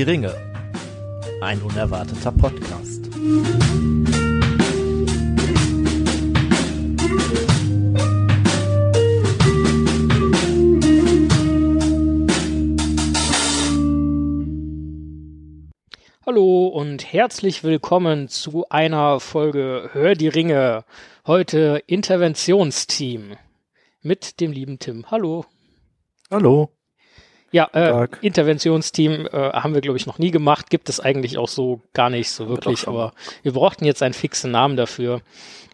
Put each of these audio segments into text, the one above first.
Die Ringe. Ein unerwarteter Podcast. Hallo und herzlich willkommen zu einer Folge Hör die Ringe. Heute Interventionsteam mit dem lieben Tim. Hallo. Hallo. Ja, äh, Interventionsteam äh, haben wir, glaube ich, noch nie gemacht. Gibt es eigentlich auch so gar nicht so wirklich, aber wir brauchten jetzt einen fixen Namen dafür.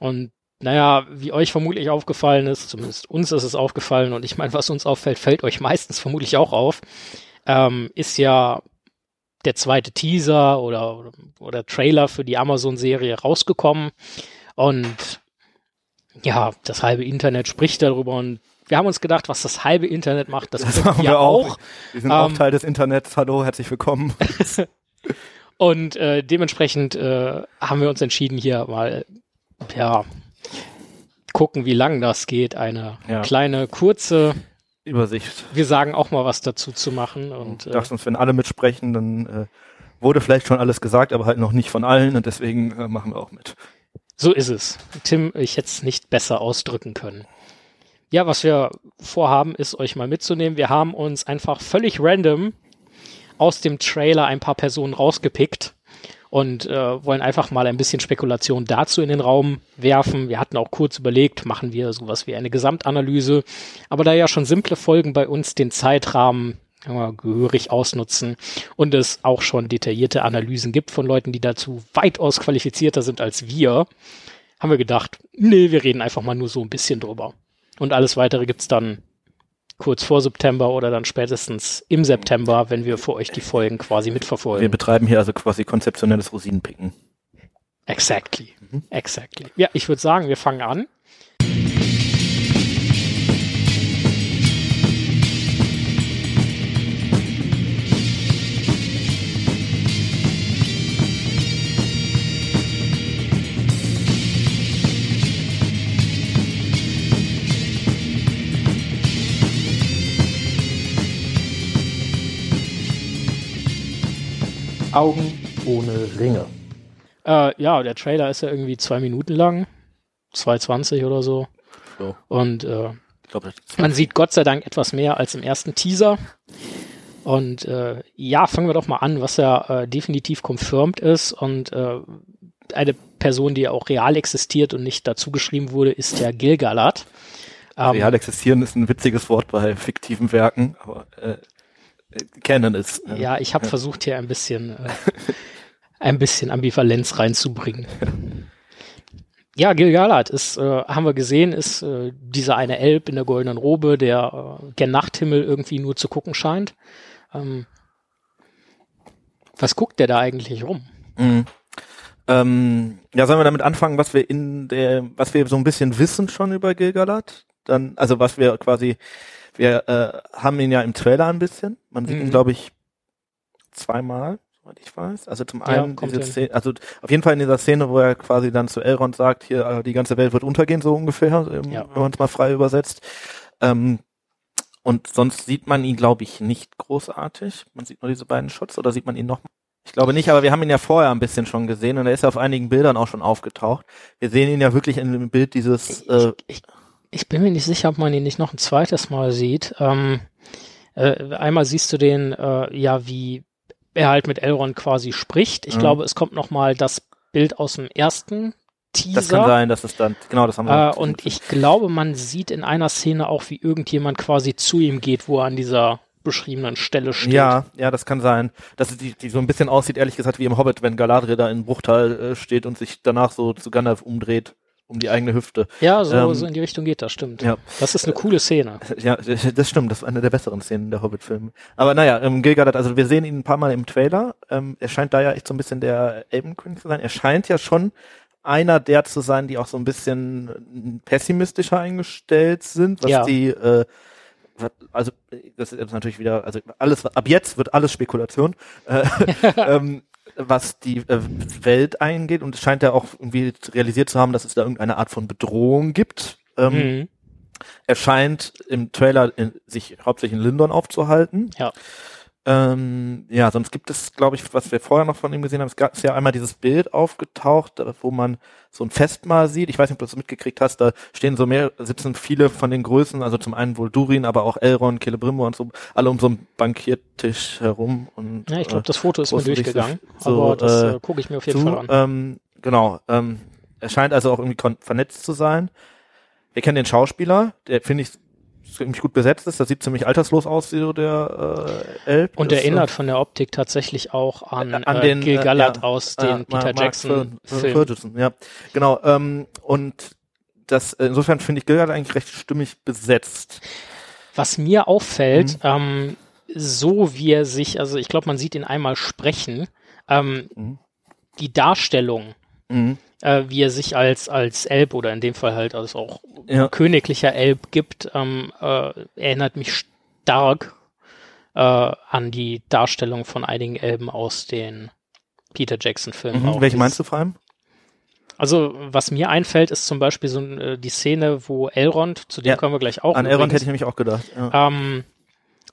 Und naja, wie euch vermutlich aufgefallen ist, zumindest uns ist es aufgefallen, und ich meine, was uns auffällt, fällt euch meistens vermutlich auch auf, ähm, ist ja der zweite Teaser oder, oder, oder Trailer für die Amazon-Serie rausgekommen. Und ja, das halbe Internet spricht darüber und wir haben uns gedacht, was das halbe Internet macht, das, das machen wir auch. auch. Wir sind ähm, auch Teil des Internets. Hallo, herzlich willkommen. und äh, dementsprechend äh, haben wir uns entschieden, hier mal ja gucken, wie lang das geht. Eine ja. kleine, kurze Übersicht. Wir sagen auch mal was dazu zu machen. Und, ich dachte uns, wenn alle mitsprechen, dann äh, wurde vielleicht schon alles gesagt, aber halt noch nicht von allen und deswegen äh, machen wir auch mit. So ist es. Tim, ich hätte es nicht besser ausdrücken können. Ja, was wir vorhaben, ist euch mal mitzunehmen. Wir haben uns einfach völlig random aus dem Trailer ein paar Personen rausgepickt und äh, wollen einfach mal ein bisschen Spekulation dazu in den Raum werfen. Wir hatten auch kurz überlegt, machen wir sowas wie eine Gesamtanalyse, aber da ja schon simple Folgen bei uns den Zeitrahmen gehörig ausnutzen und es auch schon detaillierte Analysen gibt von Leuten, die dazu weitaus qualifizierter sind als wir, haben wir gedacht, nee, wir reden einfach mal nur so ein bisschen drüber. Und alles weitere gibt's dann kurz vor September oder dann spätestens im September, wenn wir für euch die Folgen quasi mitverfolgen. Wir betreiben hier also quasi konzeptionelles Rosinenpicken. Exactly. Mhm. Exactly. Ja, ich würde sagen, wir fangen an. Augen ohne Ringe. Äh, ja, der Trailer ist ja irgendwie zwei Minuten lang. 2,20 oder so. so. Und äh, glaub, man sieht Gott sei Dank etwas mehr als im ersten Teaser. Und äh, ja, fangen wir doch mal an, was ja äh, definitiv confirmed ist. Und äh, eine Person, die ja auch real existiert und nicht dazu geschrieben wurde, ist ja Gilgalad. Ähm, real existieren ist ein witziges Wort bei fiktiven Werken, aber äh, Canon ist. Ja, ich habe versucht hier ein bisschen äh, ein bisschen Ambivalenz reinzubringen. Ja, Gilgalad ist, äh, haben wir gesehen, ist äh, dieser eine Elb in der goldenen Robe, der äh, gen Nachthimmel irgendwie nur zu gucken scheint. Ähm, was guckt der da eigentlich rum? Mhm. Ähm, ja, sollen wir damit anfangen, was wir in der, was wir so ein bisschen wissen schon über Gilgalad? Dann, also was wir quasi wir äh, haben ihn ja im Trailer ein bisschen. Man sieht mhm. ihn, glaube ich, zweimal, soweit ich weiß. Also zum einen ja, diese Szene, also auf jeden Fall in dieser Szene, wo er quasi dann zu Elrond sagt, hier, äh, die ganze Welt wird untergehen, so ungefähr, ähm, ja. wenn man es mal frei übersetzt. Ähm, und sonst sieht man ihn, glaube ich, nicht großartig. Man sieht nur diese beiden Shots oder sieht man ihn noch ich glaube nicht, aber wir haben ihn ja vorher ein bisschen schon gesehen und er ist ja auf einigen Bildern auch schon aufgetaucht. Wir sehen ihn ja wirklich in dem Bild dieses. Äh, ich, ich, ich bin mir nicht sicher, ob man ihn nicht noch ein zweites Mal sieht. Ähm, äh, einmal siehst du den, äh, ja, wie er halt mit Elrond quasi spricht. Ich mhm. glaube, es kommt noch mal das Bild aus dem ersten Teaser. Das kann sein, dass es dann, genau, das haben wir. Äh, und ich glaube, man sieht in einer Szene auch, wie irgendjemand quasi zu ihm geht, wo er an dieser beschriebenen Stelle steht. Ja, ja, das kann sein. Dass die, die so ein bisschen aussieht, ehrlich gesagt, wie im Hobbit, wenn Galadriel da in Bruchtal äh, steht und sich danach so zu Gandalf umdreht um die eigene Hüfte. Ja, so, ähm, so in die Richtung geht das, stimmt. Ja. Das ist eine coole Szene. Ja, das stimmt, das ist eine der besseren Szenen der Hobbit-Filme. Aber naja, ähm, Gilgalad, also wir sehen ihn ein paar Mal im Trailer. Ähm, er scheint da ja echt so ein bisschen der Elbenkönig zu sein. Er scheint ja schon einer der zu sein, die auch so ein bisschen pessimistischer eingestellt sind, was ja. die äh, also das ist natürlich wieder, also alles ab jetzt wird alles Spekulation. Äh, ähm, was die äh, Welt eingeht und es scheint ja auch irgendwie realisiert zu haben, dass es da irgendeine Art von Bedrohung gibt. Ähm, mhm. Er scheint im Trailer in, sich hauptsächlich in Lindon aufzuhalten. Ja. Ähm, ja, sonst gibt es, glaube ich, was wir vorher noch von ihm gesehen haben, es gab ist ja einmal dieses Bild aufgetaucht, wo man so ein Festmahl sieht. Ich weiß nicht, ob du das mitgekriegt hast, da stehen so mehr, sitzen viele von den Größen, also zum einen wohl Durin, aber auch Elrond, Celebrimbor und so, alle um so einen Bankiertisch herum. Und, Ja, ich glaube, äh, das Foto ist mir durchgegangen, so, aber das äh, äh, gucke ich mir auf jeden zu. Fall an. Ähm, genau. Ähm, er scheint also auch irgendwie vernetzt zu sein. Wir kennen den Schauspieler, der finde ich ziemlich gut besetzt ist. Der sieht ziemlich alterslos aus, so der äh, Elb. Und Das, erinnert von der Optik tatsächlich auch an, an äh, den, Gil äh, Galad ja, aus äh, den Peter Mark Jackson Fer- Filmen. Ferguson, ja, genau. Ähm, und das äh, insofern finde ich Gilgard eigentlich recht stimmig besetzt. Was mir auffällt, Mhm. ähm, so wie er sich, also ich glaube, man sieht ihn einmal sprechen, ähm, Mhm. die Darstellung, Mhm. Äh, wie er sich als, als Elb oder in dem Fall halt als auch Ja. königlicher Elb gibt, ähm, äh, erinnert mich stark äh, an die Darstellung von einigen Elben aus den Peter Jackson-Filmen. Mhm. Welche meinst du vor allem? Also, was mir einfällt, ist zum Beispiel so äh, die Szene, wo Elrond, zu dem Ja. kommen wir gleich auch, An Elrond hätte übrigens, ich nämlich auch gedacht. Ja. ähm,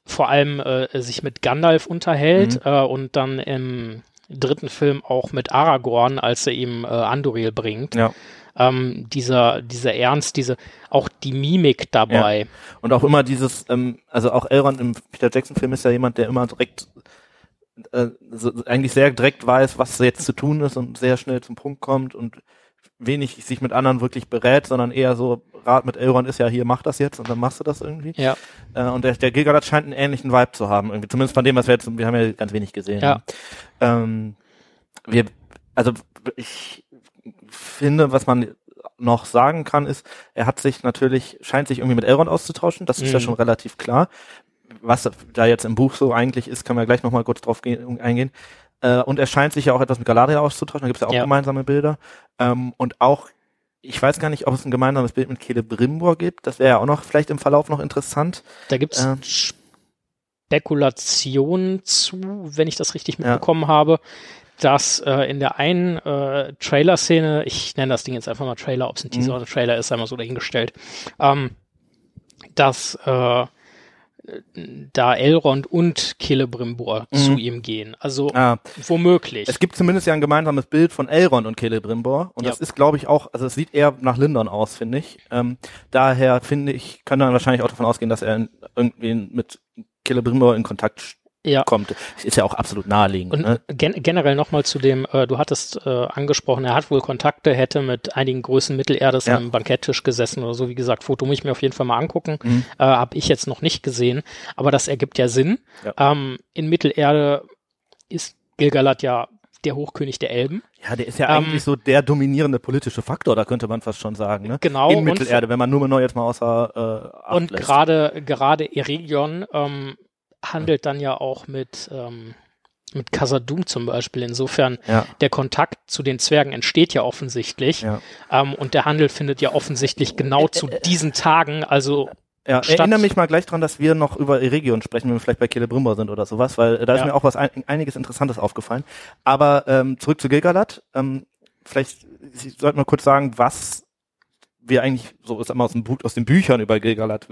vor allem äh, sich mit Gandalf unterhält Mhm. äh, und dann im dritten Film auch mit Aragorn, als er ihm äh, Anduril bringt. ja. Ähm, dieser, dieser Ernst, diese, auch die Mimik dabei. Und auch immer dieses, ähm, also auch Elrond im Peter Jackson-Film ist ja jemand, der immer direkt äh, so, eigentlich sehr direkt weiß, was jetzt zu tun ist und sehr schnell zum Punkt kommt und wenig sich mit anderen wirklich berät, sondern eher so, Rat mit Elrond ist ja hier, mach das jetzt und dann machst du das irgendwie. Ja. Äh, und der, der Gilgalad scheint einen ähnlichen Vibe zu haben, irgendwie. Zumindest von dem, was wir jetzt, wir haben ja ganz wenig gesehen. Ja. Ähm, wir, also ich finde, was man noch sagen kann, ist, er hat sich natürlich, scheint sich irgendwie mit Elrond auszutauschen, das ist ja Mhm. schon relativ klar. Was da jetzt im Buch so eigentlich ist, können wir gleich nochmal kurz drauf gehen, eingehen. Äh, und er scheint sich ja auch etwas mit Galadriel auszutauschen, da gibt es ja auch Ja. gemeinsame Bilder. Ähm, und auch, ich weiß gar nicht, ob es ein gemeinsames Bild mit Celebrimbor gibt, das wäre ja auch noch vielleicht im Verlauf noch interessant. Da gibt es Ähm. Spekulationen zu, wenn ich das richtig Ja. mitbekommen habe, dass äh, in der einen äh, Trailer-Szene, ich nenne das Ding jetzt einfach mal Trailer, ob es ein Teaser Mhm. oder ein Trailer ist, einmal so dahingestellt, ähm, dass äh, da Elrond und Celebrimbor Mhm. zu ihm gehen. Also Ah, womöglich. Es gibt zumindest ja ein gemeinsames Bild von Elrond und Celebrimbor und Ja. das ist, glaube ich, auch, also es sieht eher nach Lindon aus, finde ich. Ähm, daher finde ich, kann man wahrscheinlich auch davon ausgehen, dass er irgendwie mit Celebrimbor in Kontakt ja. kommt. Ist ja auch absolut naheliegend. Und ne? gen generell nochmal zu dem, äh, du hattest äh, angesprochen, er hat wohl Kontakte, hätte mit einigen Größen Mittelerdes Ja. am Banketttisch gesessen oder so. Wie gesagt, Foto muss ich mir auf jeden Fall mal angucken. Mhm. Äh, Habe ich jetzt noch nicht gesehen, aber das ergibt ja Sinn. Ja. Ähm, in Mittelerde ist Gilgalad ja der Hochkönig der Elben. Ja, der ist ja ähm, eigentlich so der dominierende politische Faktor, da könnte man fast schon sagen. Ne? Genau, In Mittelerde, wenn man Numenor jetzt mal außer äh, Und gerade gerade Eregion ähm, handelt dann ja auch mit ähm, mit Khazad-dûm zum Beispiel. Insofern Ja. der Kontakt zu den Zwergen entsteht ja offensichtlich. Ja. Ähm, und der Handel findet ja offensichtlich genau zu diesen Tagen, also Ja, statt- erinnere mich mal gleich dran, dass wir noch über Eregion sprechen, wenn wir vielleicht bei Celebrimbor sind oder sowas, weil äh, da ist Ja. mir auch was ein, einiges Interessantes aufgefallen. Aber ähm, zurück zu Gilgalad. Ähm, vielleicht sollten wir kurz sagen, was wir eigentlich so ist immer aus, dem Buch, aus den Büchern über Gilgalad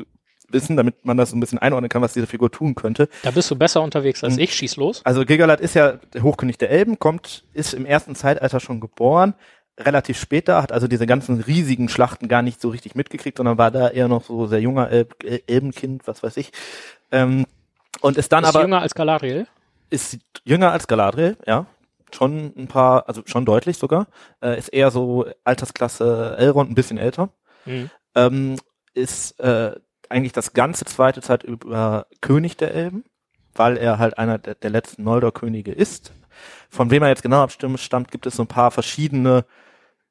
wissen, damit man das so ein bisschen einordnen kann, was diese Figur tun könnte. da bist du besser unterwegs als ich. Schieß los. Also Gilgalad ist ja der Hochkönig der Elben, kommt, ist im ersten Zeitalter schon geboren, relativ später, hat also diese ganzen riesigen Schlachten gar nicht so richtig mitgekriegt, sondern war da eher noch so sehr junger El- Elbenkind, was weiß ich. Ähm, und ist dann Ist aber jünger als Galadriel. ist jünger als Galadriel, ja. Schon ein paar, also schon deutlich sogar. Äh, ist eher so Altersklasse Elrond, ein bisschen älter. Mhm. Ähm, ist äh, eigentlich das ganze zweite Zeit über König der Elben, weil er halt einer der, der letzten Noldor-Könige ist. Von wem er jetzt genau abstimmt, stammt, gibt es so ein paar verschiedene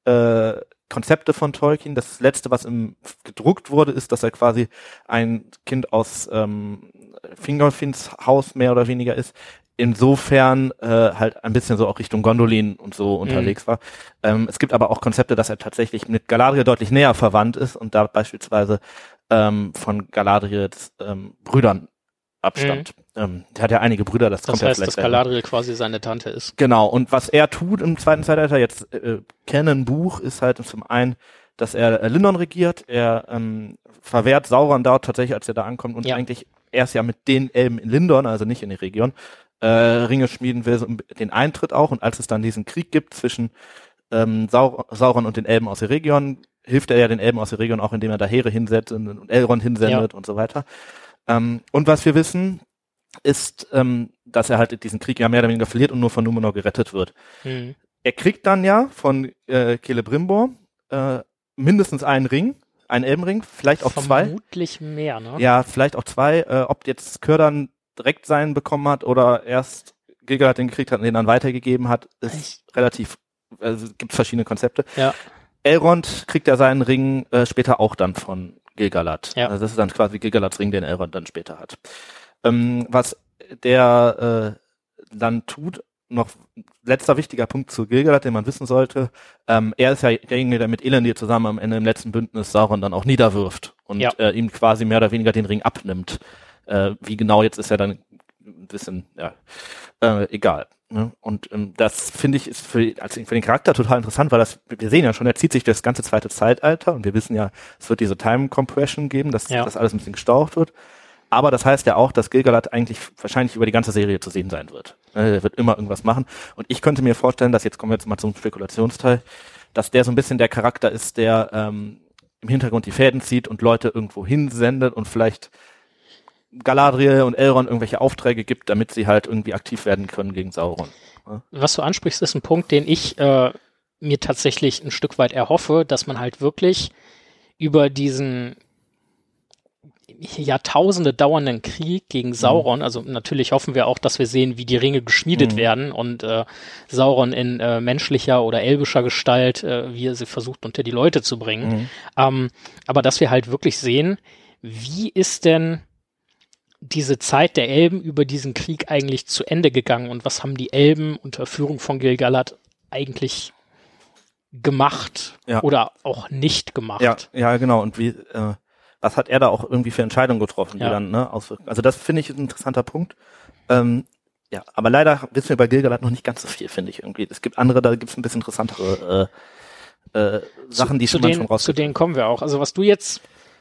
äh, Konzepte von Tolkien. Das letzte, was im gedruckt wurde, ist, dass er quasi ein Kind aus ähm, Fingolfins Haus mehr oder weniger ist. Insofern äh, halt ein bisschen so auch Richtung Gondolin und so unterwegs war. Ähm, es gibt aber auch Konzepte, dass er tatsächlich mit Galadriel deutlich näher verwandt ist und da beispielsweise ähm, von Galadriels ähm, Brüdern abstammt. Ähm, der hat ja einige Brüder, das, Das kommt ja heißt, vielleicht dass gleich noch. Galadriel quasi seine Tante ist. Genau, und was er tut im zweiten Zeitalter, jetzt äh, Canon Buch, ist halt zum einen, dass er äh, Lindon regiert, er ähm, verwehrt Sauron dort tatsächlich, als er da ankommt und Ja. eigentlich erst ja mit den Elben in Lindon, also nicht in der Region, äh, Ringe schmieden will, den Eintritt auch. Und als es dann diesen Krieg gibt zwischen ähm, Sau Sauron und den Elben aus der Region, hilft er ja den Elben aus der Region auch, indem er da Heere hinsetzt und, Elrond hinsendet ja. und so weiter. Ähm, und was wir wissen, ist, ähm, dass er halt diesen Krieg ja mehr oder weniger verliert und nur von Numenor gerettet wird. Mhm. Er kriegt dann ja von äh, Celebrimbor äh, mindestens einen Ring, einen Elbenring, vielleicht auch Vermutlich zwei. Vermutlich mehr, ne? Ja, vielleicht auch zwei. Äh, ob jetzt Kördan direkt seinen bekommen hat oder erst Gilgalad den gekriegt hat und den dann weitergegeben hat, ist ich relativ, also gibt verschiedene Konzepte. Ja. Elrond kriegt ja seinen Ring äh, später auch dann von Gilgalad. Ja. Also das ist dann quasi Gilgalads Ring, den Elrond dann später hat. Ähm, was der äh, dann tut, noch letzter wichtiger Punkt zu Gilgalad, den man wissen sollte. Ähm, er ist ja derjenige, der mit Elendir zusammen am Ende im letzten Bündnis Sauron dann auch niederwirft und ja. äh, ihm quasi mehr oder weniger den Ring abnimmt. Äh, wie genau jetzt ist er dann ein bisschen, ja, äh, egal. Ne? Und ähm, das finde ich ist für, also für den Charakter total interessant, weil das, wir sehen ja schon, er zieht sich das ganze zweite Zeitalter und wir wissen ja, es wird diese Time Compression geben, dass ja. das alles ein bisschen gestaucht wird. Aber das heißt ja auch, dass Gilgalad eigentlich wahrscheinlich über die ganze Serie zu sehen sein wird. Ne, er wird immer irgendwas machen. Und ich könnte mir vorstellen, dass jetzt kommen wir jetzt mal zum Spekulationsteil, dass der so ein bisschen der Charakter ist, der ähm, im Hintergrund die Fäden zieht und Leute irgendwo hinsendet und vielleicht Galadriel und Elrond irgendwelche Aufträge gibt, damit sie halt irgendwie aktiv werden können gegen Sauron. Ja? Was du ansprichst, ist ein Punkt, den ich äh, mir tatsächlich ein Stück weit erhoffe, dass man halt wirklich über diesen Jahrtausende dauernden Krieg gegen Sauron, mhm. also natürlich hoffen wir auch, dass wir sehen, wie die Ringe geschmiedet mhm. werden und äh, Sauron in äh, menschlicher oder elbischer Gestalt, äh, wie er sie versucht, unter die Leute zu bringen. Mhm. Ähm, aber dass wir halt wirklich sehen, wie ist denn diese Zeit der Elben über diesen Krieg eigentlich zu Ende gegangen und was haben die Elben unter Führung von Gilgalad eigentlich gemacht ja. oder auch nicht gemacht? Ja, ja genau. Und wie, äh, was hat er da auch irgendwie für Entscheidungen getroffen, die ja. dann ne, auswirken? Also das finde ich ein interessanter Punkt. Ähm, ja, aber leider wissen wir bei Gilgalad noch nicht ganz so viel, finde ich irgendwie. Es gibt andere, da gibt es ein bisschen interessantere äh, äh, Sachen, die zu, schon raus. Zu denen kommen wir auch. Also was du jetzt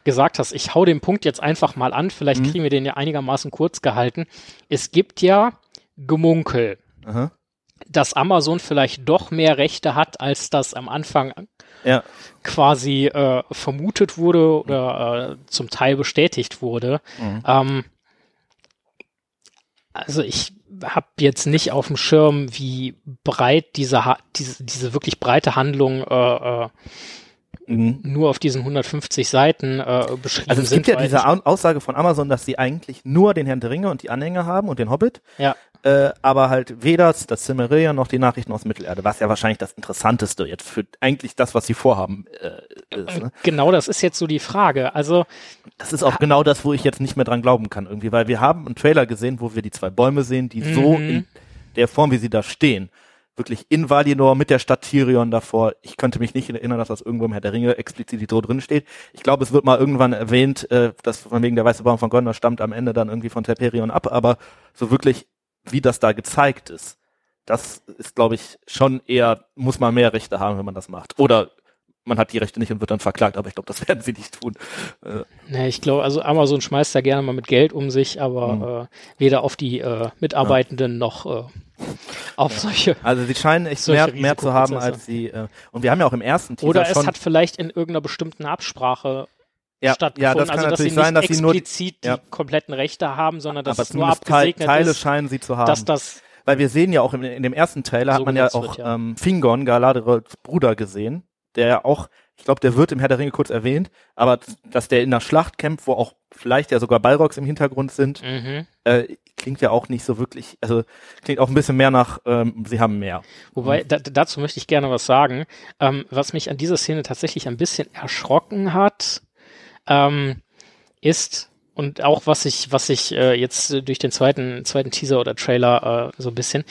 gesagt hast, ich hau den Punkt jetzt einfach mal an, vielleicht mhm. kriegen wir den ja einigermaßen kurz gehalten. Es gibt ja Gemunkel, Aha. dass Amazon vielleicht doch mehr Rechte hat, als das am Anfang ja. quasi äh, vermutet wurde oder äh, zum Teil bestätigt wurde. Mhm. Ähm, also ich habe jetzt nicht auf dem Schirm, wie breit diese, diese, diese wirklich breite Handlung äh, äh, mhm. nur auf diesen 150 Seiten äh, beschrieben Also es sind. gibt ja diese Aussage von Amazon, dass sie eigentlich nur den Herrn der Ringe und die Anhänger haben und den Hobbit. Ja. Äh, aber halt weder das Silmarillion noch die Nachrichten aus Mittelerde, was ja wahrscheinlich das Interessanteste jetzt für eigentlich das, was sie vorhaben äh, ist. Ne? Genau, das ist jetzt so die Frage. Also das ist auch genau das, wo ich jetzt nicht mehr dran glauben kann irgendwie, weil wir haben einen Trailer gesehen, wo wir die zwei Bäume sehen, die mhm. so in der Form, wie sie da stehen, wirklich in Valinor mit der Stadt Tirion davor. Ich könnte mich nicht erinnern, dass das irgendwo im Herr der Ringe explizit so drin steht. Ich glaube, es wird mal irgendwann erwähnt, äh, dass von wegen der weiße Baum von Gondor stammt am Ende dann irgendwie von Telperion ab, aber so wirklich wie das da gezeigt ist, das ist, glaube ich, schon eher, muss man mehr Rechte haben, wenn man das macht. Oder man hat die Rechte nicht und wird dann verklagt, aber ich glaube, das werden sie nicht tun. Äh. Nee, ich glaube, also Amazon schmeißt da gerne mal mit Geld um sich, aber mhm. äh, weder auf die äh, Mitarbeitenden ja. noch äh, auf ja. solche. Also sie scheinen echt mehr, mehr zu haben, als sie. Äh, und wir haben ja auch im ersten Teaser Oder es schon, hat vielleicht in irgendeiner bestimmten Absprache ja, stattgefunden. Ja, das kann also, natürlich dass sein, dass sie nur explizit die kompletten Rechte haben, sondern dass aber es nur abgesegnet Teile ist, scheinen sie zu haben. dass das weil wir sehen ja auch in, in dem ersten Trailer so hat man ja auch wird, ja. Ähm, Fingon, Galadriels Bruder gesehen, der ja auch, ich glaube, der wird im Herr der Ringe kurz erwähnt, aber dass der in der Schlacht kämpft, wo auch vielleicht ja sogar Balrogs im Hintergrund sind, mhm. äh, klingt ja auch nicht so wirklich, also klingt auch ein bisschen mehr nach, ähm, sie haben mehr. Wobei, da, dazu möchte ich gerne was sagen. Ähm, was mich an dieser Szene tatsächlich ein bisschen erschrocken hat, ähm, ist und auch was ich, was ich äh, jetzt durch den zweiten, zweiten Teaser oder Trailer äh, so ein bisschen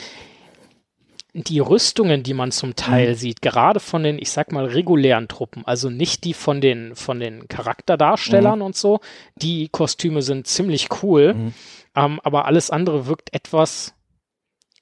die Rüstungen, die man zum Teil mhm. sieht, gerade von den, ich sag mal, regulären Truppen, also nicht die von den, von den Charakterdarstellern mhm. und so, die Kostüme sind ziemlich cool, mhm. ähm, aber alles andere wirkt etwas,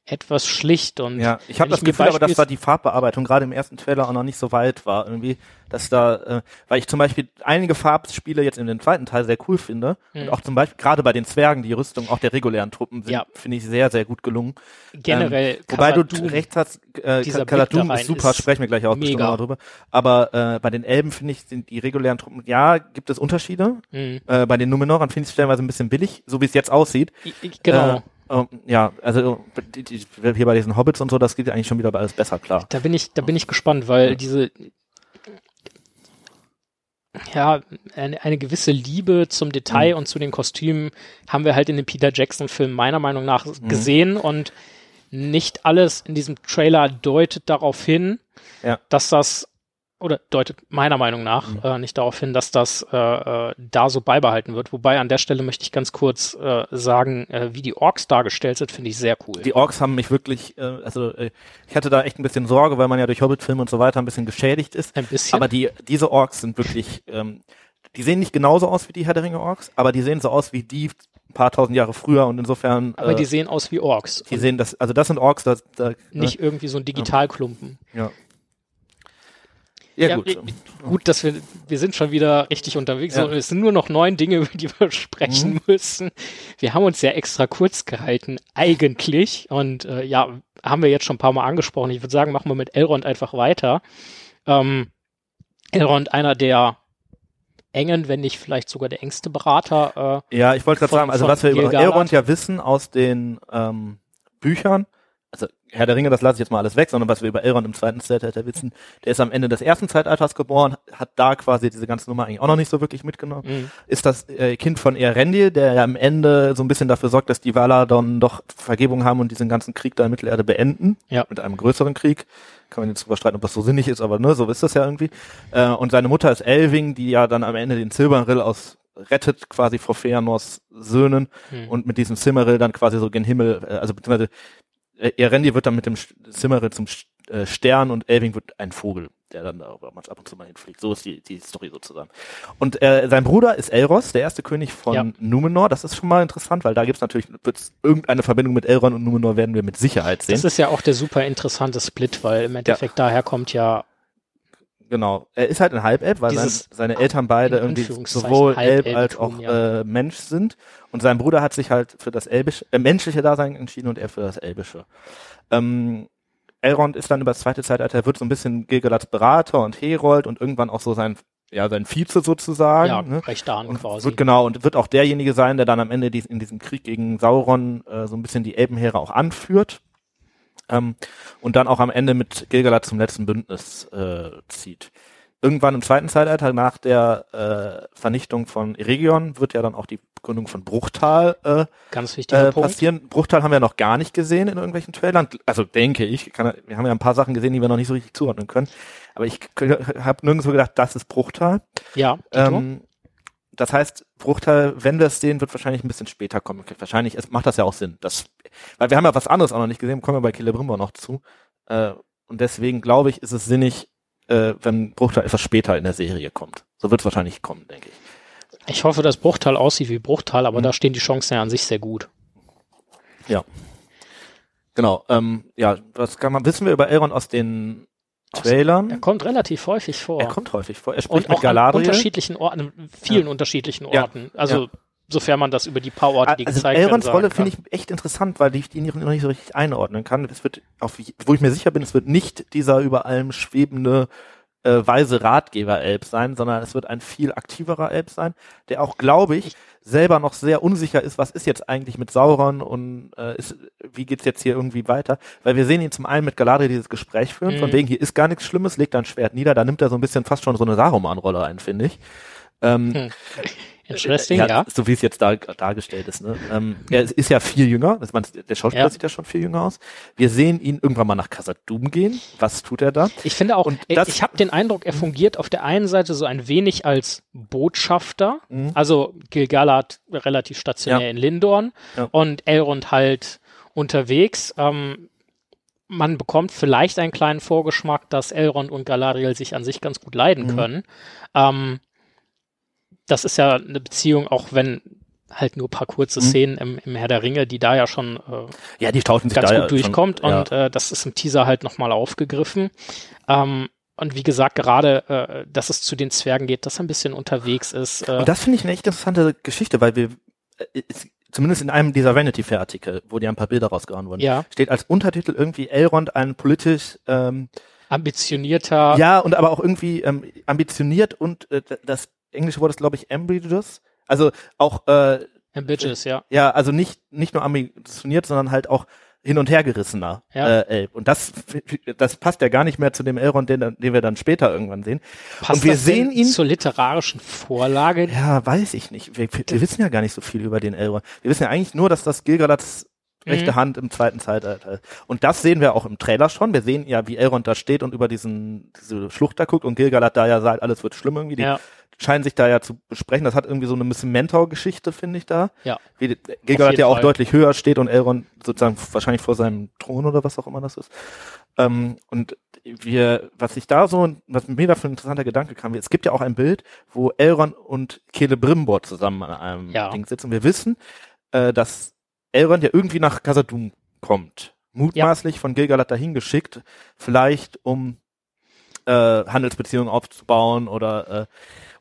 etwas schlicht und Ja, ich habe das mir Gefühl aber, dass da die Farbbearbeitung gerade im ersten Trailer auch noch nicht so weit war irgendwie, dass da, äh, weil ich zum Beispiel einige Farbspiele jetzt in dem zweiten Teil sehr cool finde Mhm. und auch zum Beispiel gerade bei den Zwergen die Rüstung auch der regulären Truppen Ja. finde ich sehr sehr gut gelungen. generell ähm, wobei du Khazad-dûm- recht hast, äh, Kaladum ist super, ist sprechen wir gleich auch bestimmt mal drüber. Aber äh, bei den Elben finde ich sind die regulären Truppen, ja, gibt es Unterschiede. Mhm. Äh, bei den Numenorern finde ich es stellenweise ein bisschen billig, so wie es jetzt aussieht. Ich- ich- Genau. Äh, ähm, ja, also die, die, hier bei diesen Hobbits und so, das geht eigentlich schon wieder bei alles besser klar. Da bin ich, da bin ich gespannt, weil diese ja, eine, eine gewisse Liebe zum Detail Mhm. und zu den Kostümen haben wir halt in den Peter Jackson-Filmen meiner Meinung nach Mhm. gesehen und nicht alles in diesem Trailer deutet darauf hin, Ja. dass das oder deutet meiner Meinung nach Mhm. äh, nicht darauf hin, dass das äh, äh, da so beibehalten wird. Wobei an der Stelle möchte ich ganz kurz äh, sagen, äh, wie die Orks dargestellt sind, finde ich sehr cool. Die Orks haben mich wirklich, äh, also äh, ich hatte da echt ein bisschen Sorge, weil man ja durch Hobbit-Filme und so weiter ein bisschen geschädigt ist. Ein bisschen. Aber die, diese Orks sind wirklich, ähm, die sehen nicht genauso aus wie die Herr der Ringe Orks, aber die sehen so aus wie die ein paar tausend Jahre früher und insofern, Aber äh, die sehen aus wie Orks. die sehen das, also das sind Orks, das, da, nicht irgendwie so ein Digitalklumpen. ja. Ja, Ja, gut. Gut, dass wir, wir sind schon wieder richtig unterwegs. Ja. und Es sind nur noch neun Dinge, über die wir sprechen Mhm. müssen. Wir haben uns ja extra kurz gehalten, eigentlich. Und äh, ja, haben wir jetzt schon ein paar Mal angesprochen. Ich würde sagen, machen wir mit Elrond einfach weiter. Ähm, Elrond, einer der engen, wenn nicht vielleicht sogar der engste Berater. Äh, Ja, ich wollte gerade sagen, also was wir über. Elrond ja wissen aus den ähm, Büchern, Herr der Ringe, das lasse ich jetzt mal alles weg, sondern was wir über Elrond im zweiten Zeitalter wissen, der ist am Ende des ersten Zeitalters geboren, hat da quasi diese ganze Nummer eigentlich auch noch nicht so wirklich mitgenommen. mh, Ist das äh, Kind von Eärendil, der ja am Ende so ein bisschen dafür sorgt, dass die Valadon doch Vergebung haben und diesen ganzen Krieg da in Mittelerde beenden, Ja. mit einem größeren Krieg. Kann man jetzt drüber streiten, ob das so sinnig ist, aber ne, so ist das ja irgendwie. Äh, und seine Mutter ist Elving, die ja dann am Ende den Silberrill aus rettet quasi vor Feanors Söhnen mh. und mit diesem Silmarrill dann quasi so gen Himmel, äh, also beziehungsweise Erendi wird dann mit dem Silmarrill zum äh, Stern und Elving wird ein Vogel, der dann da ab und zu mal hinfliegt. So ist die, die Story sozusagen. Und äh, sein Bruder ist Elros, der erste König von Ja. Numenor. Das ist schon mal interessant, weil da gibt's natürlich wird's irgendeine Verbindung mit Elrond und Numenor werden wir mit Sicherheit sehen. Das ist ja auch der super interessante Split, weil im Endeffekt daher kommt ja Genau. Er ist halt ein Halbelb, weil sein, seine Eltern beide irgendwie sowohl Elb als auch ja. äh, Mensch sind. Und sein Bruder hat sich halt für das elbische, äh, menschliche Dasein entschieden und er für das elbische. Ähm, Elrond ist dann über das zweite Zeitalter, wird so ein bisschen Gilgalads Berater und Herold und irgendwann auch so sein, ja, sein Vize sozusagen. ja, ne? recht an Und quasi. wird genau und wird auch derjenige sein, der dann am Ende dies, in diesem Krieg gegen Sauron äh, so ein bisschen die Elbenheere auch anführt ähm, und dann auch am Ende mit Gilgalad zum letzten Bündnis äh, zieht. Irgendwann im zweiten Zeitalter nach der äh, Vernichtung von Eregion wird ja dann auch die Gründung von Bruchtal äh, Ganz wichtiger äh, Punkt. passieren. Bruchtal haben wir noch gar nicht gesehen in irgendwelchen Trailern. Also denke ich, kann, wir haben ja ein paar Sachen gesehen, die wir noch nicht so richtig zuordnen können. Aber ich habe nirgendwo gedacht, das ist Bruchtal. Ja? Ähm, das heißt, Bruchteil, wenn wir es sehen, wird wahrscheinlich ein bisschen später kommen. Wahrscheinlich es macht das ja auch Sinn. Das, weil wir haben ja was anderes auch noch nicht gesehen, kommen wir bei Celebrimbor noch zu. Äh, und deswegen glaube ich, ist es sinnig, äh, wenn Bruchteil etwas später in der Serie kommt. So wird es wahrscheinlich kommen, denke ich. Ich hoffe, dass Bruchtal aussieht wie Bruchtal, aber Mhm. da stehen die Chancen ja an sich sehr gut. Genau. Ähm, ja, was kann man wissen wir über Elrond aus den Trailern? Er kommt relativ häufig vor. Er kommt häufig vor. Er spricht und mit auch an Galadriel. unterschiedlichen Orten, vielen unterschiedlichen Ja. Orten. Also sofern man das über die paar Orte, die also gezeigt werden, Elrons Rolle finde ich echt interessant, weil ich die noch nicht so richtig einordnen kann. Es wird auf, wo ich mir sicher bin, es wird nicht dieser über allem schwebende äh, weise Ratgeber-Elb sein, sondern es wird ein viel aktiverer Elb sein, der auch, glaube ich, selber noch sehr unsicher ist, was ist jetzt eigentlich mit Sauron und äh, ist, wie geht's jetzt hier irgendwie weiter? Weil wir sehen ihn zum einen mit Galadriel dieses Gespräch führen, Mhm. von wegen, hier ist gar nichts Schlimmes, legt ein Schwert nieder, da nimmt er so ein bisschen fast schon so eine Saruman-Rolle ein, finde ich. Ähm, Hm. Interesting, ja, ja. So wie es jetzt dar, dargestellt ist. Ne? Ähm, er ist, ja viel jünger. Das, man, der Schauspieler Ja. sieht ja schon viel jünger aus. Wir sehen ihn irgendwann mal nach Khazad-dûm gehen. Was tut er da? Ich finde auch, Und das- ich habe den Eindruck, er fungiert auf der einen Seite so ein wenig als Botschafter, Mhm. also Gilgalad relativ stationär Ja. in Lindorn und Elrond halt unterwegs. Ähm, man bekommt vielleicht einen kleinen Vorgeschmack, dass Elrond und Galadriel sich an sich ganz gut leiden Mhm. können. Ähm, das ist ja eine Beziehung, auch wenn halt nur paar kurze Szenen im, im Herr der Ringe, die da ja schon äh, Ja, die tauschen sich ganz da gut ja durchkommt Schon, ja. und äh, das ist im Teaser halt nochmal aufgegriffen. Ähm, und wie gesagt, gerade, äh, dass es zu den Zwergen geht, dass er ein bisschen unterwegs ist. Äh, Und das finde ich eine echt interessante Geschichte, weil wir, äh, es, zumindest in einem dieser Vanity Fair Artikel, wo dir ein paar Bilder rausgehauen wurden, ja, steht als Untertitel irgendwie Elrond ein politisch, ähm, ambitionierter, ja, und aber auch irgendwie ähm, ambitioniert und äh, das englische Wort ist, glaube ich, ambitious. Also auch, äh, ambitious, ja. ja, also nicht, nicht nur ambitioniert, sondern halt auch hin und her gerissener Ja. äh, Elb. Und das, das passt ja gar nicht mehr zu dem Elrond, den, den wir dann später irgendwann sehen. Passt und wir das sehen ihn zur literarischen Vorlage. Ja, weiß ich nicht. Wir, wir, wissen ja gar nicht so viel über den Elrond. Wir wissen ja eigentlich nur, dass das Gilgalads rechte Mhm. Hand im zweiten Zeitalter ist. Und das sehen wir auch im Trailer schon. Wir sehen ja, wie Elrond da steht und über diesen, diese Schlucht da guckt und Gilgalad da ja sagt, alles wird schlimm irgendwie. Die Ja, scheinen sich da ja zu besprechen. Das hat irgendwie so eine bisschen Mentor-Geschichte, finde ich da. ja. Wie Gilgalad ja auch Fall. deutlich höher steht und Elrond sozusagen wahrscheinlich vor seinem Thron oder was auch immer das ist. Ähm, und wir, was ich da so, was mir da für ein interessanter Gedanke kam, es gibt ja auch ein Bild, wo Elrond und Celebrimbor zusammen an einem Ja. Ding sitzen. Wir wissen, äh, dass Elrond ja irgendwie nach Khazad-dûm kommt. Mutmaßlich von Gilgalad dahin geschickt, vielleicht um äh, Handelsbeziehungen aufzubauen oder äh,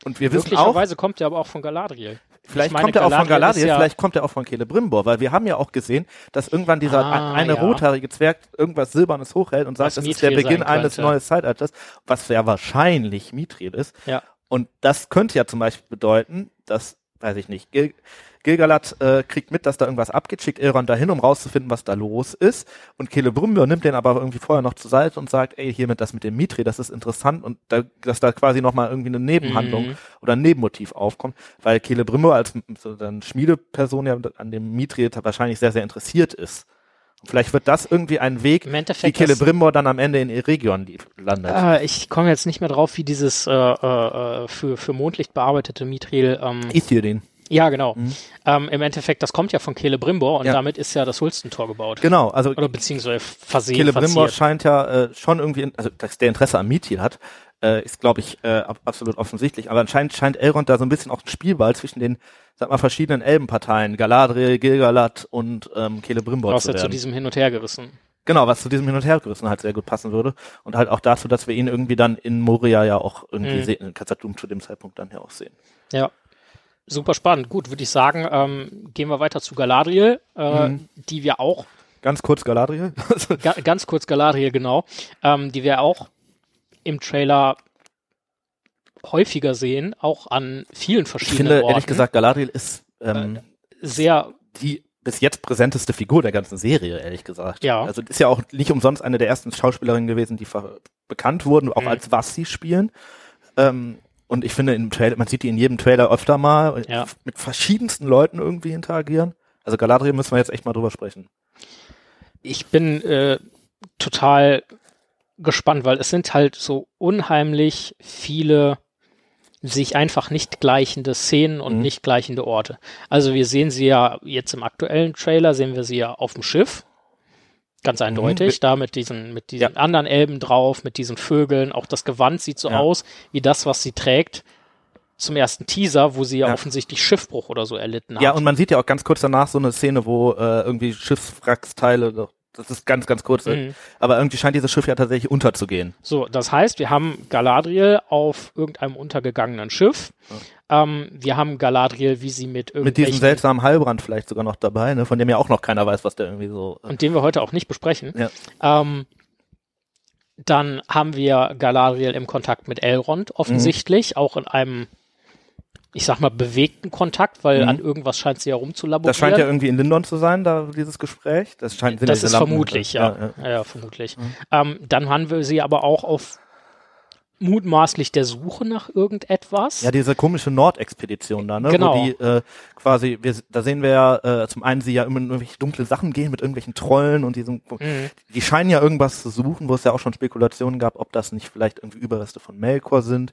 und wir wissen auch, Möglicherweise kommt er aber auch von Galadriel. Vielleicht Ich meine, kommt er auch von Galadriel ja- vielleicht kommt er auch von Celebrimbor, weil wir haben ja auch gesehen, dass irgendwann dieser Ah, eine ja. rothaarige Zwerg irgendwas Silbernes hochhält und sagt, Was das ist der Beginn eines neuen Zeitalters, was ja wahrscheinlich Mithril ist. Ja. Und das könnte ja zum Beispiel bedeuten, dass, weiß ich nicht, Gil Gilgalad äh, kriegt mit, dass da irgendwas abgeht, schickt Elrond dahin, um rauszufinden, was da los ist. Und Celebrimbor nimmt den aber irgendwie vorher noch zur Seite und sagt, ey, hiermit das mit dem Mithril, das ist interessant und da, dass da quasi nochmal irgendwie eine Nebenhandlung Mhm. oder ein Nebenmotiv aufkommt, weil Celebrimbor als so dann Schmiedeperson ja an dem Mithril wahrscheinlich sehr, sehr interessiert ist. Vielleicht wird das irgendwie ein Weg, wie Celebrimbor dann am Ende in Eregion landet. äh, ich komme jetzt nicht mehr drauf, wie dieses äh, äh, äh, für, für Mondlicht bearbeitete Mithril ähm, Isildur. Ja, genau. Mhm. Ähm, Im Endeffekt, das kommt ja von Celebrimbor und Ja. damit ist ja das Hulstentor gebaut. Genau, also Oder beziehungsweise versehen, Celebrimbor scheint ja äh, schon irgendwie, also dass der Interesse am Mithril hat, äh, ist glaube ich äh, ab, absolut offensichtlich. Aber anscheinend scheint Elrond da so ein bisschen auch ein Spielball zwischen den, sag mal, verschiedenen Elbenparteien, Galadriel, Gilgalad und ähm, Celebrimbor Was zu ja zu werden. diesem Hin und Her gerissen. Genau, was zu diesem Hin- und Hergerissen halt sehr gut passen würde. Und halt auch dazu, dass wir ihn irgendwie dann in Moria ja auch irgendwie Mhm. sehen, in Khazad-dûm zu dem Zeitpunkt dann ja auch sehen. Ja. Super spannend. Gut, würde ich sagen, ähm, gehen wir weiter zu Galadriel, äh, Mhm. die wir auch, Ganz kurz Galadriel. ga, ganz kurz Galadriel, genau, ähm, die wir auch im Trailer häufiger sehen, auch an vielen ich verschiedenen finde, Orten. ehrlich gesagt, Galadriel ist ähm, sehr, die bis jetzt präsenteste Figur der ganzen Serie, ehrlich gesagt. Ja. Also ist ja auch nicht umsonst eine der ersten Schauspielerinnen gewesen, die bekannt wurden, auch Mhm. als was sie spielen. Ähm, und ich finde, im Trailer, man sieht die in jedem Trailer öfter mal Ja. mit verschiedensten Leuten irgendwie interagieren. Also Galadriel müssen wir jetzt echt mal drüber sprechen. ich bin äh, total gespannt, weil es sind halt so unheimlich viele sich einfach nicht gleichende Szenen und Mhm. nicht gleichende Orte. Also wir sehen sie ja jetzt im aktuellen Trailer, sehen wir sie ja auf dem Schiff. Ganz eindeutig, Mhm. da mit diesen, mit diesen anderen Elben drauf, mit diesen Vögeln. Auch das Gewand sieht so Ja. aus wie das, was sie trägt zum ersten Teaser, wo sie ja, Ja. offensichtlich Schiffbruch oder so erlitten hat. Ja, und man sieht ja auch ganz kurz danach so eine Szene, wo äh, irgendwie Schiffswracksteile, das ist ganz, ganz kurz, Mhm. aber irgendwie scheint dieses Schiff ja tatsächlich unterzugehen. So, das heißt, wir haben Galadriel auf irgendeinem untergegangenen Schiff. Ähm, wir haben Galadriel, wie sie mit Mit diesem seltsamen Heilbrand vielleicht sogar noch dabei, ne, von dem ja auch noch keiner weiß, was der irgendwie so. Äh, und den wir heute auch nicht besprechen. Ja. Ähm, dann haben wir Galadriel im Kontakt mit Elrond offensichtlich, Mhm. auch in einem, ich sag mal, bewegten Kontakt, weil Mhm. an irgendwas scheint sie herumzulaborieren. das scheint ja irgendwie in Lindon zu sein, da dieses Gespräch. Das scheint ja Das ist Lampen- vermutlich, ja. ja. Ja, ja, vermutlich. Ähm, dann haben wir sie aber auch auf mutmaßlich der Suche nach irgendetwas. Ja, diese komische Nordexpedition da, ne? Genau. Wo die äh, quasi, wir, da sehen wir ja äh, zum einen sie ja immer in irgendwelche dunkle Sachen gehen mit irgendwelchen Trollen und diesen, Mhm. die scheinen ja irgendwas zu suchen, wo es ja auch schon Spekulationen gab, ob das nicht vielleicht irgendwie Überreste von Melkor sind,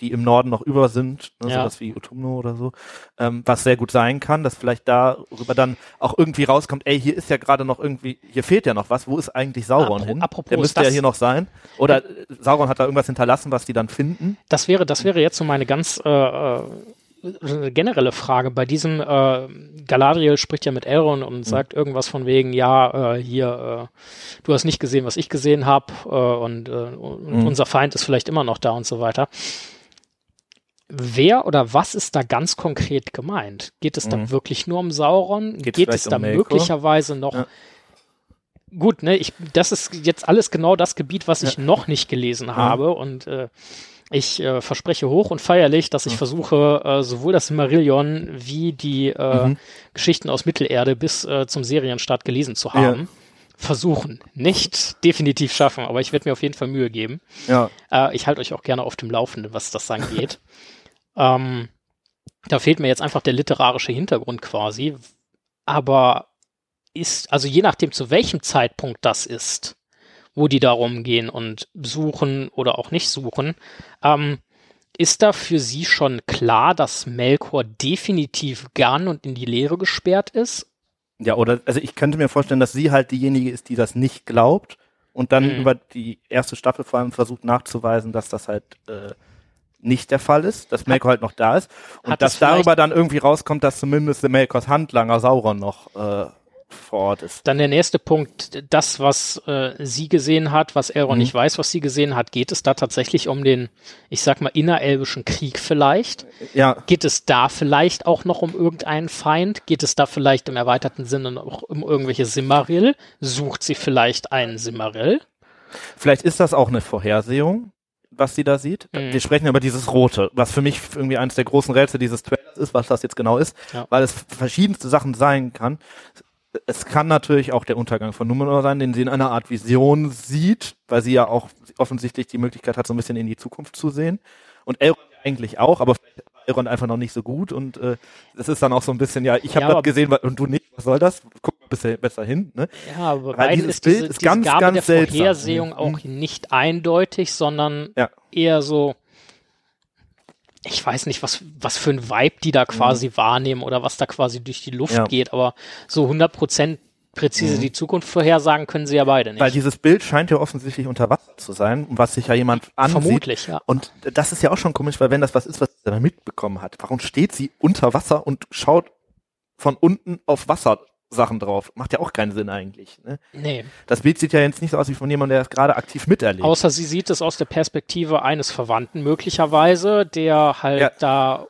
die im Norden noch über sind, ne, Ja. sowas wie Utumno oder so, ähm, was sehr gut sein kann, dass vielleicht darüber dann auch irgendwie rauskommt, ey, hier ist ja gerade noch irgendwie, hier fehlt ja noch was, wo ist eigentlich Sauron Apro- hin? apropos, Der müsste ja hier noch sein. Oder äh, Sauron hat da irgendwas hinterlassen, was die dann finden. Das wäre, das wäre jetzt so meine ganz äh, äh, eine generelle Frage. Bei diesem äh, Galadriel spricht ja mit Elrond und mhm. sagt irgendwas von wegen, ja, äh, hier, äh, du hast nicht gesehen, was ich gesehen habe äh, und, äh, und mhm. unser Feind ist vielleicht immer noch da und so weiter. Wer oder was ist da ganz konkret gemeint? Geht es mhm. da wirklich nur um Sauron? Geht's Geht es da um möglicherweise noch ja gut, ne, ich, das ist jetzt alles genau das Gebiet, was ich ja. noch nicht gelesen habe und äh, ich äh, verspreche hoch und feierlich, dass ich mhm. versuche, äh, sowohl das Marillion wie die äh, mhm. Geschichten aus Mittelerde bis äh, zum Serienstart gelesen zu haben. Ja. Versuchen. Nicht definitiv schaffen, aber ich werde mir auf jeden Fall Mühe geben. Ja. Äh, ich halte euch auch gerne auf dem Laufenden, was das angeht. ähm, da fehlt mir jetzt einfach der literarische Hintergrund quasi. Aber ist, also je nachdem, zu welchem Zeitpunkt das ist, wo die darum gehen und suchen oder auch nicht suchen. Ähm, ist da für Sie schon klar, dass Melkor definitiv gern und in die Leere gesperrt ist? Ja, oder also ich könnte mir vorstellen, dass sie halt diejenige ist, die das nicht glaubt und dann mhm. über die erste Staffel vor allem versucht nachzuweisen, dass das halt äh, nicht der Fall ist, dass Melkor halt noch da ist und dass darüber dann irgendwie rauskommt, dass zumindest Melkors Handlanger Sauron noch äh, vor Ort ist. Dann der nächste Punkt, das, was äh, sie gesehen hat, was Elrond mhm. nicht weiß, was sie gesehen hat, geht es da tatsächlich um den, ich sag mal, innerelbischen Krieg vielleicht? Ja. Geht es da vielleicht auch noch um irgendeinen Feind? Geht es da vielleicht im erweiterten Sinne noch um irgendwelche Simmaril? Sucht sie vielleicht einen Simmaril? Vielleicht ist das auch eine Vorhersehung was sie da sieht. Mhm. Wir sprechen über dieses Rote, was für mich irgendwie eines der großen Rätsel dieses Trailers ist, was das jetzt genau ist, ja. weil es verschiedenste Sachen sein kann es kann natürlich auch der Untergang von Numenor sein, den sie in einer Art Vision sieht, weil sie ja auch offensichtlich die Möglichkeit hat, so ein bisschen in die Zukunft zu sehen. Und Elrond eigentlich auch, aber Elrond einfach noch nicht so gut. Und äh, das ist dann auch so ein bisschen, ja, ich habe ja, das gesehen und du nicht, was soll das? Guck bisschen besser hin. Ne? Ja, aber Weil dieses ist Bild diese, ist ganz, Gabe ganz der Vorhersehung seltsam. auch mhm. nicht eindeutig, sondern ja. eher so ich weiß nicht, was, was für ein Vibe die da quasi mhm. wahrnehmen oder was da quasi durch die Luft ja. geht, aber so 100 Prozent präzise mhm. die Zukunft vorhersagen können sie ja beide nicht. Weil dieses Bild scheint ja offensichtlich unter Wasser zu sein, was sich ja jemand ansieht. Vermutlich, ja. Und das ist ja auch schon komisch, weil wenn das was ist, was er mitbekommen hat, warum steht sie unter Wasser und schaut von unten auf Wasser Sachen drauf. Macht ja auch keinen Sinn eigentlich. Ne? Nee. Das Bild sieht ja jetzt nicht so aus wie von jemandem, der es gerade aktiv miterlebt. Außer sie sieht es aus der Perspektive eines Verwandten möglicherweise, der halt ja. da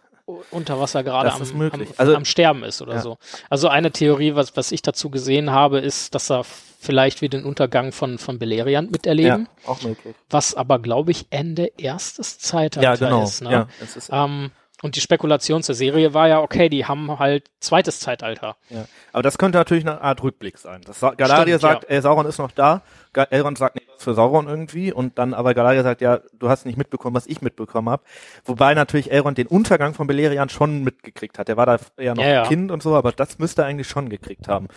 unter Wasser gerade am, am, also, am, Sterben ist oder ja. so. Also eine Theorie, was, was ich dazu gesehen habe, ist, dass er vielleicht wie den Untergang von, von Beleriand miterleben. Ja, auch möglich. Was aber, glaube ich, Ende erstes Zeitalter ja, genau. ist. Ne? Ja, es ist ähm, und die Spekulation zur Serie war ja, okay, die haben halt zweites Zeitalter. Ja. Aber das könnte natürlich eine Art Rückblick sein. Das Galadriel sagt, ja. ey, Sauron ist noch da. Elrond sagt nicht für Sauron irgendwie. Und dann aber Galadriel sagt, ja, du hast nicht mitbekommen, was ich mitbekommen habe. Wobei natürlich Elrond den Untergang von Beleriand schon mitgekriegt hat. Der war da ja noch ja, ja. Kind und so, aber das müsste er eigentlich schon gekriegt haben.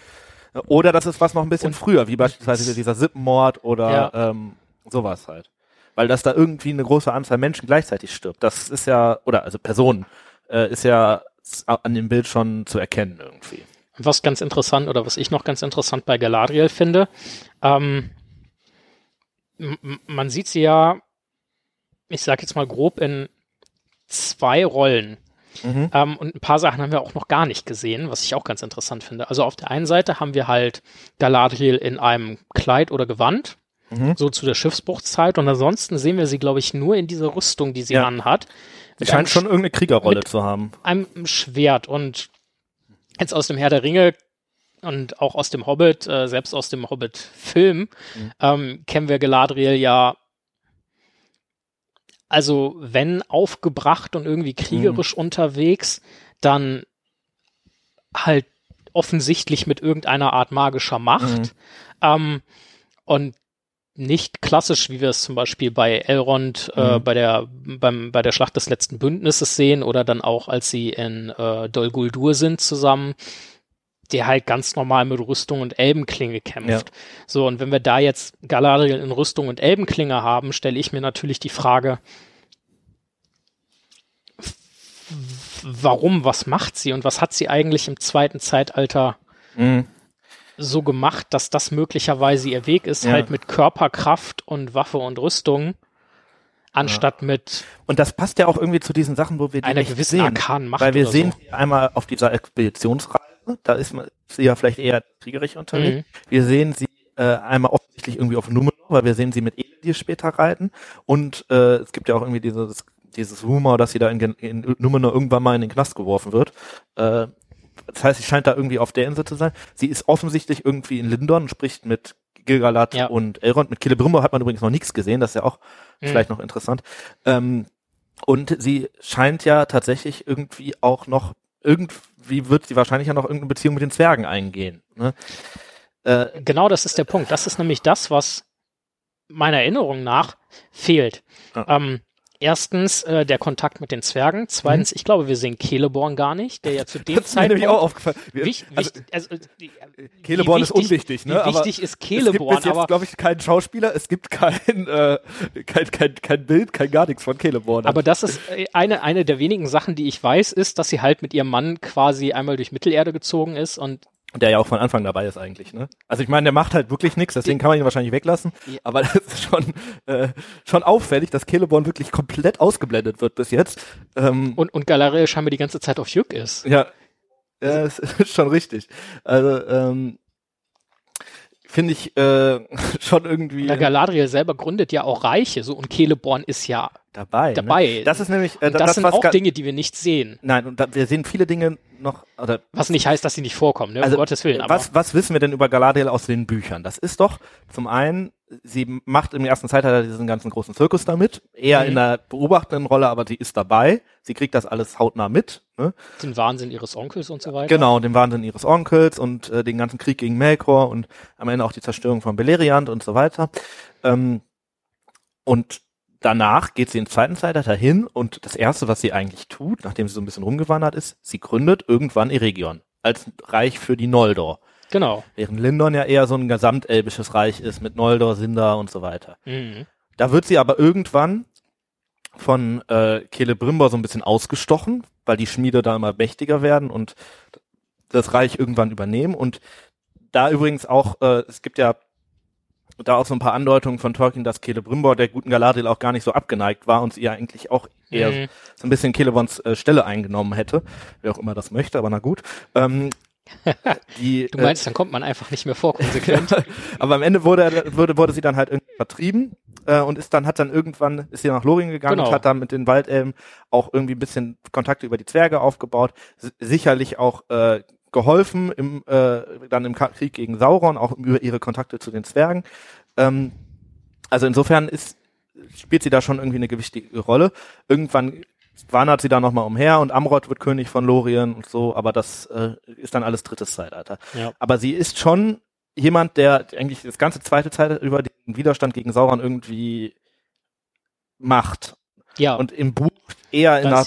Oder das ist was noch ein bisschen und früher, wie beispielsweise dieser Sippenmord oder ähm, sowas halt weil das da irgendwie eine große Anzahl Menschen gleichzeitig stirbt. Das ist ja, oder also Personen, äh, ist ja an dem Bild schon zu erkennen irgendwie. Was ganz interessant oder was ich noch ganz interessant bei Galadriel finde, ähm, man sieht sie ja, ich sag jetzt mal grob in zwei Rollen. Mhm. Ähm, und ein paar Sachen haben wir auch noch gar nicht gesehen, was ich auch ganz interessant finde. Also auf der einen Seite haben wir halt Galadriel in einem Kleid oder Gewand, Mhm. So zu der Schiffsbruchzeit. Und ansonsten sehen wir sie, glaube ich, nur in dieser Rüstung, die sie ja. anhat. Sie scheint schon irgendeine Kriegerrolle zu haben. Einem Schwert. Und jetzt aus dem Herr der Ringe und auch aus dem Hobbit, äh, selbst aus dem Hobbit-Film, mhm. ähm, kennen wir Galadriel ja also wenn aufgebracht und irgendwie kriegerisch mhm. unterwegs, dann halt offensichtlich mit irgendeiner Art magischer Macht. Mhm. Ähm, und nicht klassisch, wie wir es zum Beispiel bei Elrond äh, mhm. äh, bei der beim bei der Schlacht des letzten Bündnisses sehen oder dann auch als sie in äh, Dol Guldur sind zusammen, der halt ganz normal mit Rüstung und Elbenklinge kämpft. Ja. So und wenn wir da jetzt Galadriel in Rüstung und Elbenklinge haben, stelle ich mir natürlich die Frage, warum, was macht sie und was hat sie eigentlich im zweiten Zeitalter mhm so gemacht, dass das möglicherweise ihr Weg ist, ja. halt mit Körperkraft und Waffe und Rüstung anstatt mit Und das passt ja auch irgendwie zu diesen Sachen, wo wir die einer nicht gewissen sehen. arkanen Macht Weil wir sehen so. sie einmal auf dieser Expeditionsreise, da ist man- sie ja vielleicht eher kriegerisch unterwegs. Wir sehen sie äh, einmal offensichtlich irgendwie auf Numenor, weil wir sehen sie mit Elendil später reiten. Und äh, es gibt ja auch irgendwie dieses, dieses Rumor, dass sie da in, in Numenor irgendwann mal in den Knast geworfen wird. Äh, das heißt, sie scheint da irgendwie auf der Insel zu sein. Sie ist offensichtlich irgendwie in Lindon und spricht mit Gilgalad Ja. und Elrond. Mit Celebrimbor hat man übrigens noch nichts gesehen, das ist ja auch Mhm. vielleicht noch interessant. Ähm, und sie scheint ja tatsächlich irgendwie auch noch, irgendwie wird sie wahrscheinlich ja noch irgendeine Beziehung mit den Zwergen eingehen. Ne? Äh, Genau das ist der Punkt. Das ist nämlich das, was meiner Erinnerung nach fehlt. Ja. Ähm, erstens äh, der Kontakt mit den Zwergen. Zweitens, ich glaube, wir sehen Celeborn gar nicht, der ja zu dem Mhm. das ist mir nämlich Zeitpunkt auch aufgefallen. Wich, also, wichtig, also, äh, Celeborn wie ist unwichtig, ne? Wie aber wichtig ist es gibt Celeborn, jetzt, aber, glaube ich, keinen Schauspieler, es gibt kein, äh, kein, kein, kein Bild, kein gar nichts von Celeborn. aber das ist äh, eine, eine der wenigen Sachen, die ich weiß, ist, dass sie halt mit ihrem Mann quasi einmal durch Mittelerde gezogen ist und der ja auch von Anfang dabei ist eigentlich, ne? Also ich meine, der macht halt wirklich nichts, deswegen kann man ihn wahrscheinlich weglassen. Ja. Aber das ist schon, äh, schon auffällig, dass Celeborn wirklich komplett ausgeblendet wird bis jetzt. Ähm, und, und Galadriel scheinbar die ganze Zeit auf Jück ist. Ja, ja, das ist schon richtig. Also, ähm, finde ich äh, schon irgendwie Der Galadriel selber gründet ja auch Reiche, so und Celeborn ist ja dabei. dabei. Ne? Das ist nämlich äh, Und das, sind auch Dinge, die wir nicht sehen. Nein, und da, wir sehen viele Dinge noch, oder Was nicht heißt, dass sie nicht vorkommen, ne? Also, um Gottes Willen. Aber was, was wissen wir denn über Galadriel aus den Büchern? Das ist doch zum einen, sie macht im ersten Zeitalter diesen ganzen großen Zirkus damit, eher Mhm. in der beobachtenden Rolle, aber sie ist dabei. Sie kriegt das alles hautnah mit. Ne? den Wahnsinn ihres Onkels und so weiter. Genau, den Wahnsinn ihres Onkels und äh, den ganzen Krieg gegen Melkor und am Ende auch die Zerstörung von Beleriand und so weiter. Ähm, und danach geht sie ins zweiten Zeitalter hin und das erste, was sie eigentlich tut, nachdem sie so ein bisschen rumgewandert ist, sie gründet irgendwann Eregion als Reich für die Noldor. Genau. Während Lindon ja eher so ein gesamtelbisches Reich ist mit Noldor, Sindar und so weiter. Mhm. Da wird sie aber irgendwann von äh, Celebrimbor so ein bisschen ausgestochen, weil die Schmiede da immer mächtiger werden und das Reich irgendwann übernehmen. Und da übrigens auch, äh, es gibt ja da auch so ein paar Andeutungen von Tolkien, dass Celebrimbor der guten Galadriel auch gar nicht so abgeneigt war und sie ja eigentlich auch eher Mhm. so ein bisschen Celeborns äh, Stelle eingenommen hätte. Wer auch immer das möchte, aber na gut. Ähm, die, Du meinst, dann kommt man einfach nicht mehr vor, konsequent. aber am Ende wurde, wurde, wurde sie dann halt irgendwie vertrieben äh, und ist dann, hat dann irgendwann, ist sie nach Lorien gegangen Genau. und hat dann mit den Waldelben auch irgendwie ein bisschen Kontakte über die Zwerge aufgebaut. S sicherlich auch äh, geholfen im, äh, dann im Krieg gegen Sauron, auch über ihre Kontakte zu den Zwergen. Ähm, also insofern ist, spielt sie da schon irgendwie eine gewichtige Rolle. Irgendwann wandert sie da nochmal umher und Amrod wird König von Lorien und so, aber das äh, ist dann alles drittes Zeitalter. ja. Aber sie ist schon jemand, der eigentlich das ganze zweite Zeitalter über den Widerstand gegen Sauron irgendwie macht. ja, Und im Buch eher in einer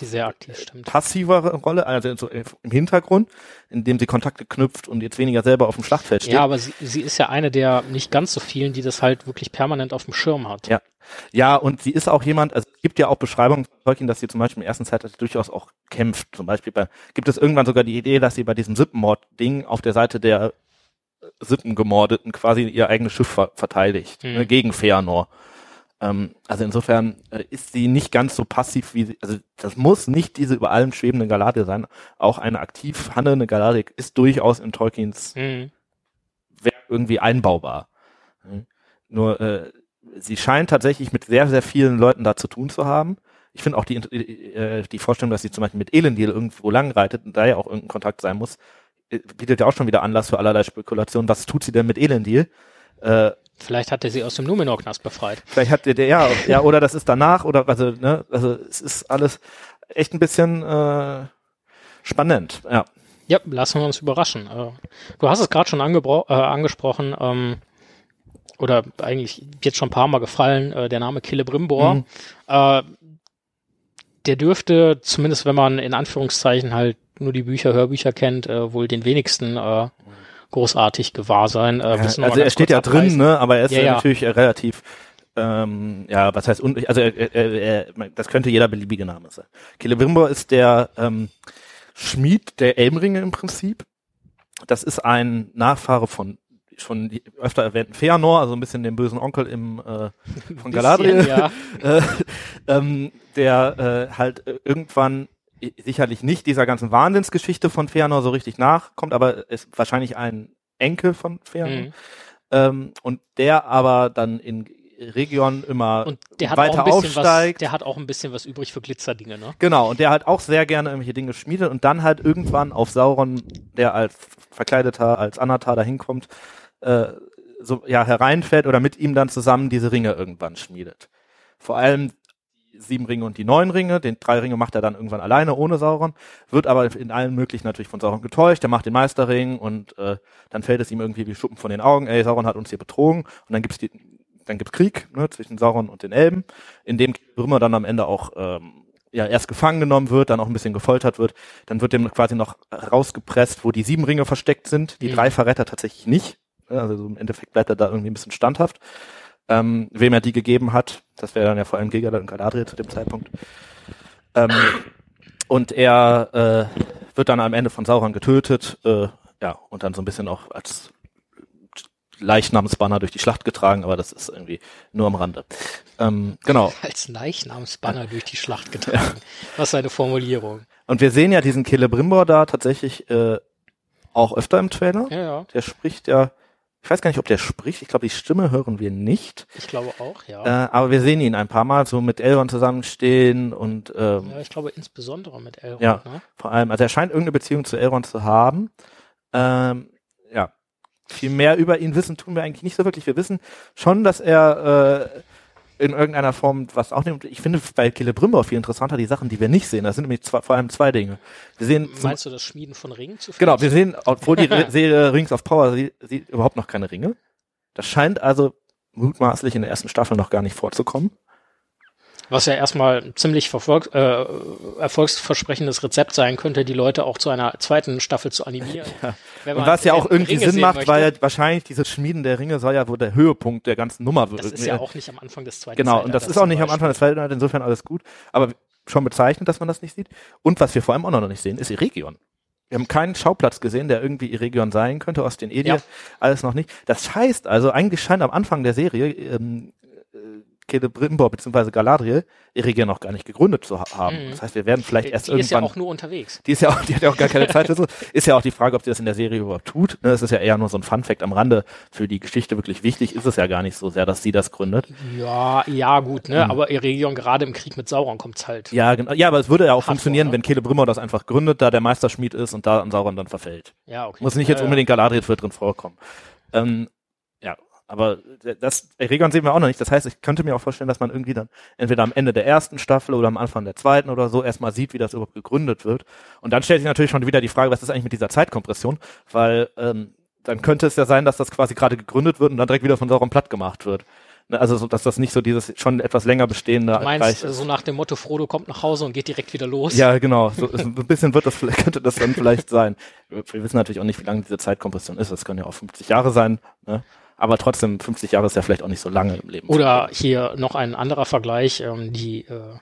passivere Rolle, also so im Hintergrund, indem sie Kontakte knüpft und jetzt weniger selber auf dem Schlachtfeld steht. Ja, aber sie, sie ist ja eine der nicht ganz so vielen, die das halt wirklich permanent auf dem Schirm hat. Ja. Ja, und sie ist auch jemand, also es gibt ja auch Beschreibungen von Tolkien, dass sie zum Beispiel im ersten Zeitalter durchaus auch kämpft. Zum Beispiel bei, gibt es irgendwann sogar die Idee, dass sie bei diesem Sippenmord-Ding auf der Seite der Sippengemordeten quasi ihr eigenes Schiff ver verteidigt, Mhm. ne, gegen Feanor. Ähm, also insofern äh, ist sie nicht ganz so passiv wie sie, also das muss nicht diese über allem schwebende Galadriel sein. Auch eine aktiv handelnde Galadriel ist durchaus in Tolkiens Mhm. Werk irgendwie einbaubar. Mhm. Nur äh, sie scheint tatsächlich mit sehr, sehr vielen Leuten da zu tun zu haben. Ich finde auch die, äh, die Vorstellung, dass sie zum Beispiel mit Elendil irgendwo langreitet und da ja auch irgendein Kontakt sein muss, äh, bietet ja auch schon wieder Anlass für allerlei Spekulationen. Was tut sie denn mit Elendil? Äh, Vielleicht hat er sie aus dem Numenor-Knast befreit. vielleicht hat der, der ja, ja, oder das ist danach, oder also, ne, also es ist alles echt ein bisschen äh, spannend, ja. Ja, lassen wir uns überraschen. Äh, Du hast es gerade schon äh, angesprochen, ähm, oder eigentlich jetzt schon ein paar Mal gefallen, äh, der Name Celebrimbor. Mhm. Äh, der dürfte, zumindest wenn man in Anführungszeichen halt nur die Bücher, Hörbücher kennt, äh, wohl den wenigsten äh, großartig gewahr sein. Äh, mal also er steht ja drin, abreißen? ne, aber er ist Ja, ja, ja. natürlich äh, relativ, ähm, ja, was heißt, un also er, er, er, das könnte jeder beliebige Name sein. Celebrimbor ist der ähm, Schmied der Elmringe im Prinzip. Das ist ein Nachfahre von schon öfter erwähnten Feanor, also ein bisschen den bösen Onkel im äh, von Galadriel, ja. äh, ähm, der äh, halt äh, irgendwann sicherlich nicht dieser ganzen Wahnsinnsgeschichte von Feanor so richtig nachkommt, aber ist wahrscheinlich ein Enkel von Feanor. Mhm. Ähm, und der aber dann in Region immer Und der hat auch weiter ein bisschen was, aufsteigt. der hat auch ein bisschen was übrig für Glitzerdinge, ne? Genau, und der halt auch sehr gerne irgendwelche Dinge schmiedet und dann halt irgendwann auf Sauron, der als verkleideter, als Anatar da hinkommt, äh, so ja hereinfällt oder mit ihm dann zusammen diese Ringe irgendwann schmiedet. Vor allem sieben Ringe und die neun Ringe, den drei Ringe macht er dann irgendwann alleine ohne Sauron, wird aber in allen möglichen natürlich von Sauron getäuscht, er macht den Meisterring und äh, dann fällt es ihm irgendwie wie Schuppen von den Augen, ey, Sauron hat uns hier betrogen. Und dann gibt's die dann gibt's Krieg ne, zwischen Sauron und den Elben, in dem Brümmer dann am Ende auch ähm, ja erst gefangen genommen wird, dann auch ein bisschen gefoltert wird, dann wird dem quasi noch rausgepresst, wo die sieben Ringe versteckt sind, die Mhm. drei verrät er tatsächlich nicht, also so im Endeffekt bleibt er da irgendwie ein bisschen standhaft. Ähm, wem er die gegeben hat, das wäre dann ja vor allem Gilgalad und Galadriel zu dem Zeitpunkt. Ähm, und er äh, wird dann am Ende von Sauron getötet, äh, ja, und dann so ein bisschen auch als Leichnamsbanner durch die Schlacht getragen, aber das ist irgendwie nur am Rande. Ähm, genau. Als Leichnamsbanner durch die Schlacht getragen. Was eine Formulierung. Und wir sehen ja diesen Celebrimbor da tatsächlich äh, auch öfter im Trailer. Ja, ja. Der spricht ja, ich weiß gar nicht, ob der spricht. Ich glaube, die Stimme hören wir nicht. Ich glaube auch, ja. Äh, aber wir sehen ihn ein paar Mal so mit Elrond zusammenstehen und ähm, ja, ich glaube insbesondere mit Elrond, Ja. ne? vor allem, also er scheint irgendeine Beziehung zu Elrond zu haben. Ähm, ja, viel mehr über ihn wissen tun wir eigentlich nicht so wirklich. Wir wissen schon, dass er äh, in irgendeiner Form was auch nimmt. Ich finde bei Celebrimbor viel interessanter die Sachen, die wir nicht sehen. Das sind nämlich zwei, vor allem zwei Dinge. Wir sehen Meinst du das Schmieden von Ringen zu genau, wir sehen, obwohl die Serie Rings of Power sie, sieht überhaupt noch keine Ringe. Das scheint also mutmaßlich in der ersten Staffel noch gar nicht vorzukommen. Was ja erstmal ein ziemlich verfolg, äh, erfolgsversprechendes Rezept sein könnte, die Leute auch zu einer zweiten Staffel zu animieren. Wenn Und was ja auch Ringe irgendwie Sinn sehen macht, möchte. weil ja wahrscheinlich dieses Schmieden der Ringe soll ja wohl der Höhepunkt der ganzen Nummer Das ist ja auch nicht am Anfang des zweiten Genau, und das ist auch nicht am. Anfang des Zeitalters, insofern alles gut. Aber schon bezeichnet, dass man das nicht sieht. Und was wir vor allem auch noch nicht sehen, ist Eregion. Wir haben keinen Schauplatz gesehen, der irgendwie Eregion sein könnte, aus den Edir, Ja. alles noch nicht. Das heißt also, eigentlich scheint am Anfang der Serie ähm, äh, Celebrimbor bzw. Galadriel Eregion noch gar nicht gegründet zu ha haben. Mhm. Das heißt, wir werden vielleicht erst die ist ja irgendwann auch nur unterwegs. die ist ja auch, die hat ja auch gar keine Zeit dazu. Ist ja auch die Frage, ob sie das in der Serie überhaupt tut. Ne, Das ist ja eher nur so ein Fun-Fact am Rande. Für die Geschichte wirklich wichtig ist es ja gar nicht so sehr, dass sie das gründet. Ja, ja, gut, ne? Aber Eregion gerade im Krieg mit Sauron kommt's halt. Mhm. Ja, genau. Ja, aber es würde ja auch funktionieren, ne? wenn Celebrimbor das einfach gründet, da der Meisterschmied ist und da an Sauron dann verfällt. Ja, okay. Muss nicht jetzt ja, unbedingt Galadriel wird drin vorkommen. Ähm, ja, aber das Eregion sehen wir auch noch nicht. Das heißt, ich könnte mir auch vorstellen, dass man irgendwie dann entweder am Ende der ersten Staffel oder am Anfang der zweiten oder so erstmal sieht, wie das überhaupt gegründet wird. Und dann stellt sich natürlich schon wieder die Frage, was ist eigentlich mit dieser Zeitkompression? Weil ähm, dann könnte es ja sein, dass das quasi gerade gegründet wird und dann direkt wieder von Sauron platt gemacht wird. Ne, Also, so, dass das nicht so dieses schon etwas länger bestehende Du meinst, äh, so nach dem Motto, Frodo kommt nach Hause und geht direkt wieder los? Ja, genau. So, so ein bisschen wird das, vielleicht- könnte das dann vielleicht sein. Wir wir wissen natürlich auch nicht, wie lange diese Zeitkompression ist. Das können ja auch 50 Jahre sein. Ne? Aber trotzdem, 50 Jahre ist ja vielleicht auch nicht so lange im Leben. Oder hier noch ein anderer Vergleich, ähm, die äh,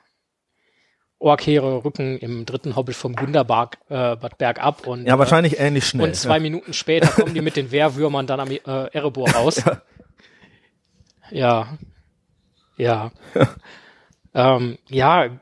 Orkheere rücken im dritten Hobbit vom Gunderberg äh, Bad Berg ab und, Ja, wahrscheinlich ähnlich äh, schnell. und zwei Minuten später kommen die mit den Wehrwürmern dann am äh, Erebor raus. ja. Ja. ähm, ja,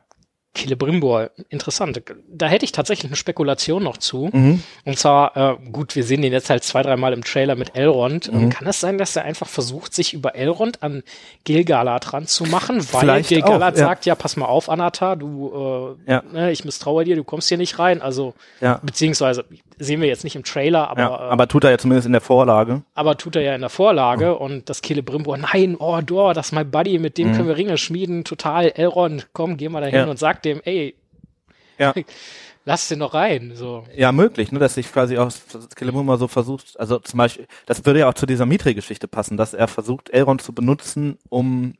Celebrimbor, interessant. Da hätte ich tatsächlich eine Spekulation noch zu. Mhm. Und zwar, äh, gut, wir sehen den jetzt halt zwei, dreimal im Trailer mit Elrond. Mhm. Ähm, Kann es sein, dass er einfach versucht, sich über Elrond an Gilgalad ranzumachen? Weil Vielleicht Gilgalad auch, ja. sagt, ja, pass mal auf, Anatar, du, äh, Ja. ne, ich misstraue dir, du kommst hier nicht rein. Also, Ja. beziehungsweise, sehen wir jetzt nicht im Trailer, aber, ja, äh, aber tut er ja zumindest in der Vorlage. aber tut er ja in der Vorlage und das Celebrimbor, nein, oh, Dor, das ist mein Buddy, mit dem können wir Ringe schmieden, total, Elrond, komm, geh mal dahin Mhm. Und sag dem, ey, Ja. lass den doch rein, so. Ja, möglich, ne, dass sich quasi auch Celebrimbor so versucht, also zum Beispiel, das würde ja auch zu dieser Mitri-Geschichte passen, dass er versucht, Elrond zu benutzen, um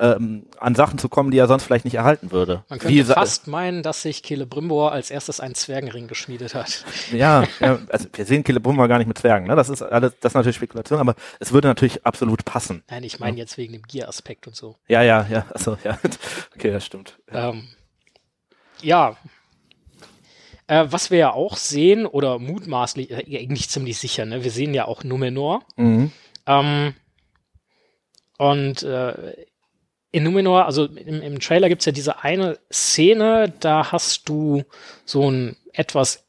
ähm, an Sachen zu kommen, die er sonst vielleicht nicht erhalten würde. Man Wie könnte sa- fast meinen, dass sich Celebrimbor als erstes einen Zwergenring geschmiedet hat. Ja, ja, also wir sehen Celebrimbor gar nicht mit Zwergen, ne? Das ist alles, das ist natürlich Spekulation, aber es würde natürlich absolut passen. Nein, ich meine jetzt wegen dem Gier-Aspekt und so. Ja, ja, ja, also ja. Okay, das stimmt. Ja. Ähm, ja. Äh, was wir ja auch sehen, oder mutmaßlich, äh, eigentlich ziemlich sicher, ne? wir sehen ja auch Numenor. Mhm. Ähm, und äh, in Numenor, also im, im Trailer gibt's ja diese eine Szene, da hast du so ein etwas,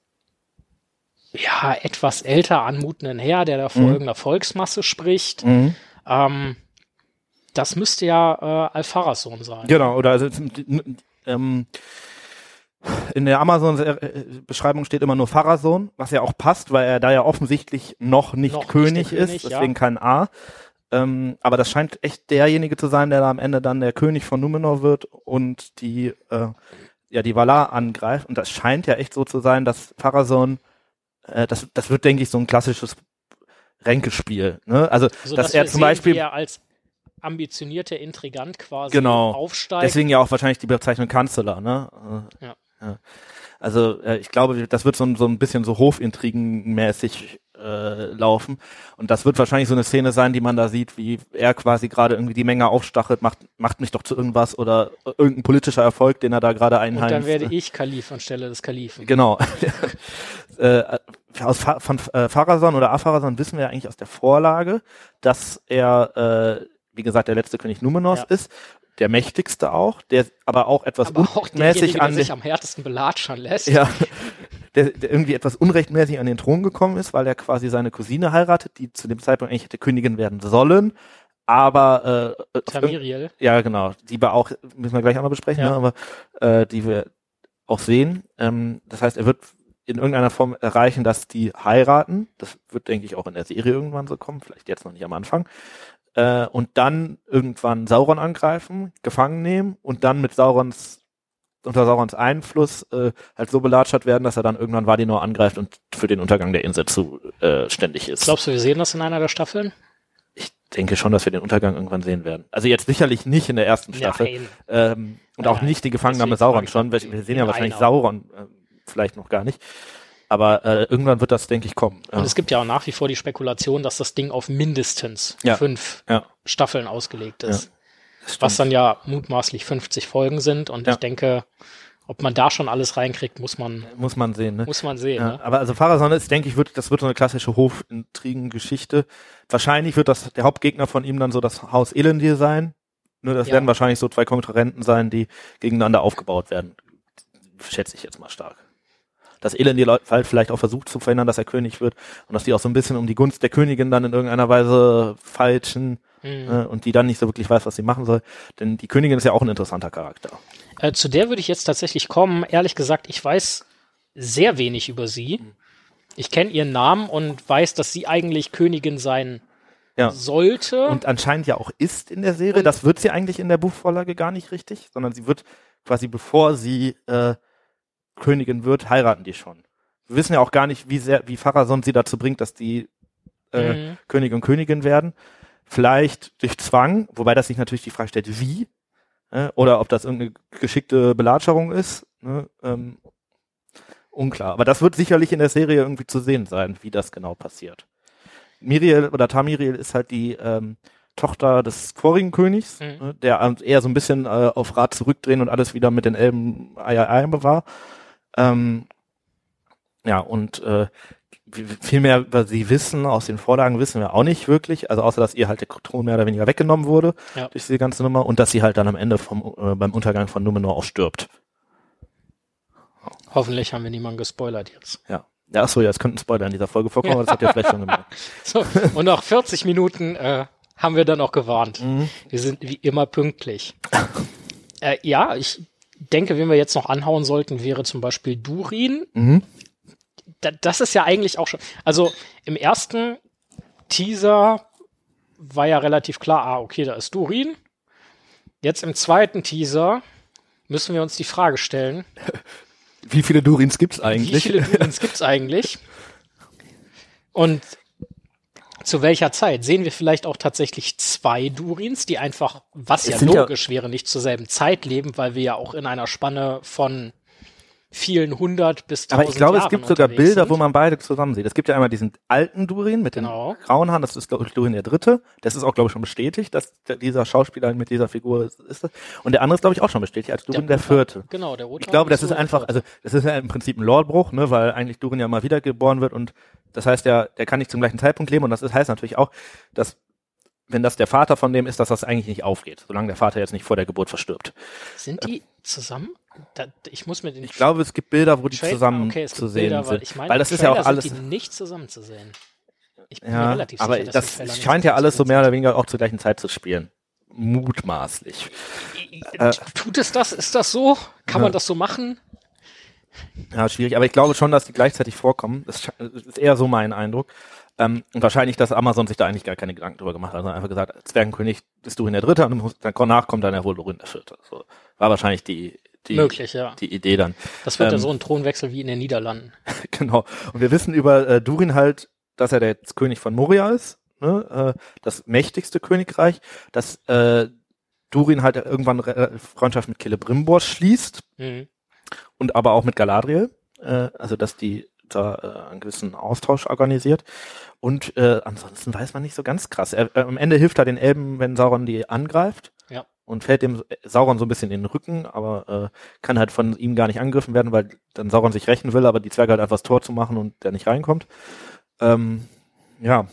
ja, etwas älter anmutenden Herr, der da vor Mhm. irgendeiner Volksmasse spricht. Mhm. Ähm, das müsste ja äh, Alfaras Sohn sein. Genau, oder also, ähm, in der Amazon-Beschreibung steht immer nur Pharason, was ja auch passt, weil er da ja offensichtlich noch nicht Noch nicht König ist, König, ja. deswegen kein A. Ähm, aber das scheint echt derjenige zu sein, der da am Ende dann der König von Numenor wird und die, äh, ja, die Valar angreift. Und das scheint ja echt so zu sein, dass Pharason, äh, das, das wird, denke ich, so ein klassisches Ränkespiel. Ne? Also, Also, dass dass er zum Beispiel wie er als ambitionierter Intrigant quasi Genau. aufsteigt. Deswegen ja auch wahrscheinlich die Bezeichnung Kanzler, ne? Äh, Ja. Also äh, ich glaube, das wird so ein, so ein bisschen so Hofintrigenmäßig äh, laufen. Und das wird wahrscheinlich so eine Szene sein, die man da sieht, wie er quasi gerade irgendwie die Menge aufstachelt, macht, macht mich doch zu irgendwas oder irgendein politischer Erfolg, den er da gerade und einheimst. dann werde ich Kalif anstelle des Kalifen. Genau. äh, aus Fa von äh, Pharason oder Apharason wissen wir ja eigentlich aus der Vorlage, dass er, äh, wie gesagt, der letzte König Numenors Ja. ist, der mächtigste auch, der aber auch etwas Aber auch derjenige, der an sich am härtesten belatschern lässt. ja, der, der irgendwie etwas unrechtmäßig an den Thron gekommen ist, weil er quasi seine Cousine heiratet, die zu dem Zeitpunkt eigentlich hätte Königin werden sollen, aber äh, irgend- Tamiriel. ja, genau. Die wir auch, müssen wir gleich auch noch besprechen, Ja. ne, aber äh, die wir auch sehen. Ähm, das heißt, er wird in irgendeiner Form erreichen, dass die heiraten. Das wird, denke ich, auch in der Serie irgendwann so kommen, vielleicht jetzt noch nicht am Anfang. Äh, und dann irgendwann Sauron angreifen, gefangen nehmen und dann mit Saurons unter Saurons Einfluss äh, halt so belatschert werden, dass er dann irgendwann Valinor angreift und für den Untergang der Insel zuständig ist. Glaubst du, wir sehen das in einer der Staffeln? ich denke schon, dass wir den Untergang irgendwann sehen werden. Also jetzt sicherlich nicht in der ersten Staffel. Nein. Ähm, und auch Nein, nicht die Gefangennahme Sauron schon. Wir, auch sehen ja in wahrscheinlich einer. Sauron äh, vielleicht noch gar nicht. Aber äh, irgendwann wird das, denke ich, kommen. Ja. Und es gibt ja auch nach wie vor die Spekulation, dass das Ding auf mindestens Ja. fünf Ja. Staffeln ausgelegt ist. Stimmt. Was dann ja mutmaßlich 50 Folgen sind. Und Ja. ich denke, ob man da schon alles reinkriegt, muss man, muss man sehen. Ne? muss man sehen. Ja, Ne? aber also Pharason ist, denke ich, wird, das wird so eine klassische Hofintrigen-Geschichte. Wahrscheinlich wird das der Hauptgegner von ihm dann so das Haus Elendir sein. Nur das Ja. werden wahrscheinlich so zwei Konkurrenten sein, die gegeneinander aufgebaut werden. Schätze ich jetzt mal stark. Dass Elendir Leu- halt vielleicht auch versucht zu verhindern, dass er König wird und dass die auch so ein bisschen um die Gunst der Königin dann in irgendeiner Weise feilschen Mhm. äh, und die dann nicht so wirklich weiß, was sie machen soll. Denn die Königin ist ja auch ein interessanter Charakter. Äh, zu der würde ich jetzt tatsächlich kommen. Ehrlich gesagt, ich weiß sehr wenig über sie. Ich kenne ihren Namen und weiß, dass sie eigentlich Königin sein Ja. sollte. Und anscheinend ja auch ist in der Serie. Und- das wird sie eigentlich in der Buchvorlage gar nicht richtig, sondern sie wird quasi bevor sie äh, Königin wird, heiraten die schon. Wir wissen ja auch gar nicht, wie sehr, wie Pharason sie dazu bringt, dass die äh, Mhm. König und Königin werden. Vielleicht durch Zwang, wobei das sich natürlich die Frage stellt, wie, äh, oder ob das irgendeine geschickte Belatscherung ist. Ne? Ähm, unklar. Aber das wird sicherlich in der Serie irgendwie zu sehen sein, wie das genau passiert. Miriel oder Tamiriel ist halt die ähm, Tochter des vorigen Königs, Mhm. ne, der ähm, eher so ein bisschen äh, auf Rat zurückdrehen und alles wieder mit den Elben ei, ei, ei war. Ähm, ja, und äh, viel mehr über sie wissen, aus den Vorlagen wissen wir auch nicht wirklich, also außer, dass ihr halt der Thron mehr oder weniger weggenommen wurde Ja. durch diese ganze Nummer und dass sie halt dann am Ende vom, äh, beim Untergang von Numenor auch stirbt. Hoffentlich haben wir niemanden gespoilert jetzt. Ja. Ja, achso, ja, es könnten Spoiler in dieser Folge vorkommen, aber das habt ihr vielleicht schon gemerkt. So, und nach 40 Minuten äh, haben wir dann auch gewarnt. Mhm. Wir sind wie immer pünktlich. äh, ja, ich denke, wen wir jetzt noch anhauen sollten, wäre zum Beispiel Durin. Mhm. Da, das ist ja eigentlich auch schon. Also im ersten Teaser war ja relativ klar, ah, okay, da ist Durin. Jetzt im zweiten Teaser müssen wir uns die Frage stellen, Wie viele Durins gibt's wie eigentlich? viele Durins gibt's eigentlich? Und zu welcher Zeit? Sehen wir vielleicht auch tatsächlich zwei Durins, die einfach, was Es ja sind ja- logisch wäre, nicht zur selben Zeit leben, weil wir ja auch in einer Spanne von vielen hundert bis Aber tausend ich glaube, es Jahren gibt sogar Bilder, sind. wo man beide zusammen sieht. Es gibt ja einmal diesen alten Durin mit Genau. den grauen Haaren, das ist, glaube ich, Durin der Dritte. Das ist auch, glaube ich, schon bestätigt, dass der, dieser Schauspieler mit dieser Figur ist. ist. Und der andere ist, glaube ich, auch schon bestätigt als Durin der, Roter- Vierte. Genau, der Rote Ich glaube, das ist der einfach, also das ist ja im Prinzip ein Lordbruch, ne, weil eigentlich Durin ja mal wiedergeboren wird und das heißt ja, der kann nicht zum gleichen Zeitpunkt leben und das heißt natürlich auch, dass wenn das der Vater von dem ist, dass das eigentlich nicht aufgeht, solange der Vater jetzt nicht vor der Geburt verstirbt. Sind die zusammen? Da, ich muss mir den Ich glaube, es gibt Bilder, wo die Trailer- zusammen okay, zu sehen Bilder, weil sind. ich meine, weil das ist ja auch alles, Sind die nicht zusammen zu sehen. Ich bin mir ja, relativ aber sicher, das nicht scheint ja alles so mehr oder weniger auch zur gleichen Zeit zu spielen. Mutmaßlich. äh, Tut es das? Ist das so? Kann Ja. man das so machen? Ja, schwierig, aber ich glaube schon, dass die gleichzeitig vorkommen. Das das ist eher so mein Eindruck. Ähm, und wahrscheinlich, dass Amazon sich da eigentlich gar keine Gedanken drüber gemacht hat, sondern einfach gesagt, Zwergenkönig ist Durin der Dritte und danach kommt dann ja wohl der Vierte. So, war wahrscheinlich die, die, Möglich, ja. die Idee dann. Das wird ja ähm, so ein Thronwechsel wie in den Niederlanden. genau. Und wir wissen über äh, Durin halt, dass er der König von Moria ist, ne? äh, das mächtigste Königreich, dass äh, Durin halt irgendwann äh, Freundschaft mit Celebrimbor schließt Mhm. und aber auch mit Galadriel, äh, also dass die da äh, einen gewissen Austausch organisiert. Und äh, ansonsten weiß man nicht so ganz krass. Er, äh, am Ende hilft er den Elben, wenn Sauron die angreift. Ja. Und fällt dem Sauron so ein bisschen in den Rücken, aber äh, kann halt von ihm gar nicht angegriffen werden, weil dann Sauron sich rächen will, aber die Zwerge halt einfach das Tor zu machen und der nicht reinkommt. Ähm, ja,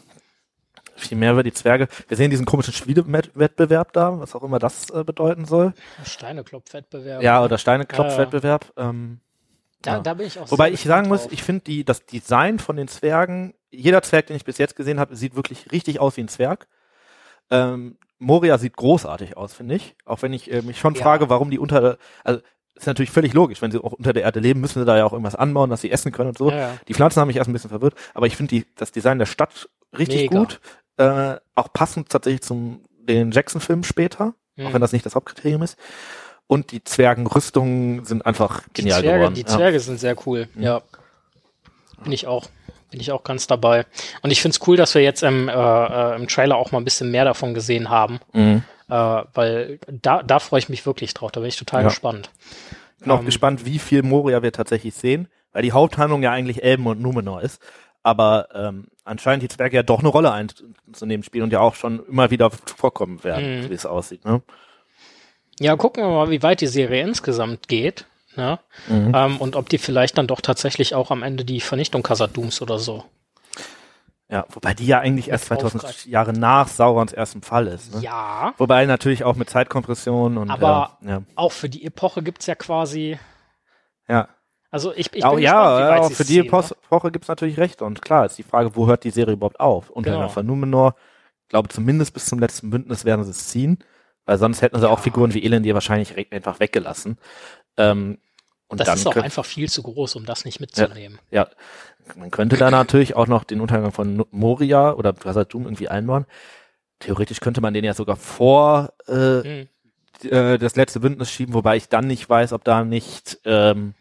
viel mehr über die Zwerge. Wir sehen diesen komischen Schmiedewettbewerb da, was auch immer das äh, bedeuten soll. Steineklopfwettbewerb. Ja, oder Steineklopfwettbewerb. Ähm, da, ja. da bin ich auch Wobei ich sagen gespannt muss, drauf. ich finde die, das Design von den Zwergen, jeder Zwerg, den ich bis jetzt gesehen habe, sieht wirklich richtig aus wie ein Zwerg. Ähm, Moria sieht großartig aus, finde ich. Auch wenn ich äh, mich schon Ja. frage, warum die unter, also ist natürlich völlig logisch, wenn sie auch unter der Erde leben, müssen sie da ja auch irgendwas anbauen, dass sie essen können und so. Ja, ja. Die Pflanzen haben mich erst ein bisschen verwirrt, aber ich finde die, das Design der Stadt richtig Mega. gut. Äh, auch passend tatsächlich zum den Jackson-Film später, auch Mhm. wenn das nicht das Hauptkriterium ist. Und die Zwergenrüstungen sind einfach Die genial Zwerge, geworden. die Ja. Zwerge sind sehr cool. Mhm. Ja. Bin ich auch. Bin ich auch ganz dabei. Und ich finde es cool, dass wir jetzt im, äh, äh, im Trailer auch mal ein bisschen mehr davon gesehen haben. Mhm. Äh, weil da, da freue ich mich wirklich drauf. Da bin ich total Ja. gespannt. bin auch Ähm, gespannt, wie viel Moria wir tatsächlich sehen, weil die Haupthandlung ja eigentlich Elben und Numenor ist. Aber ähm, anscheinend die Zwerge ja doch eine Rolle einzunehmen spielen und ja auch schon immer wieder vorkommen werden, Mhm. wie es aussieht. Ne? Ja, gucken wir mal, wie weit die Serie insgesamt geht. Ne? Mhm. Ähm, und ob die vielleicht dann doch tatsächlich auch am Ende die Vernichtung Khazad-Dums oder so. Ja, wobei die ja eigentlich erst Mit 2000 aufgreifen. Jahre nach Saurons ersten Fall ist. Ne? Ja, Wobei natürlich auch mit Zeitkompression und Aber- ja, auch für die Epoche gibt's ja quasi. ja. Also ich, ich auch, bin ja, gespannt, ja, auch für die ne? Epoche Epoche gibt's natürlich recht. Und klar ist die Frage, wo hört die Serie überhaupt auf? Unter Genau. von Numenor, ich glaube zumindest bis zum letzten Bündnis werden sie es ziehen, weil sonst hätten sie auch Ja. Figuren wie Elendir wahrscheinlich einfach weggelassen. Ähm, und Das ist auch einfach viel zu groß, um das nicht mitzunehmen. ja, man könnte da natürlich auch noch den Untergang von Moria oder Khazad-dûm irgendwie einbauen. Theoretisch könnte man den ja sogar vor äh, Hm. äh, das letzte Bündnis schieben, wobei ich dann nicht weiß, ob da nicht ähm,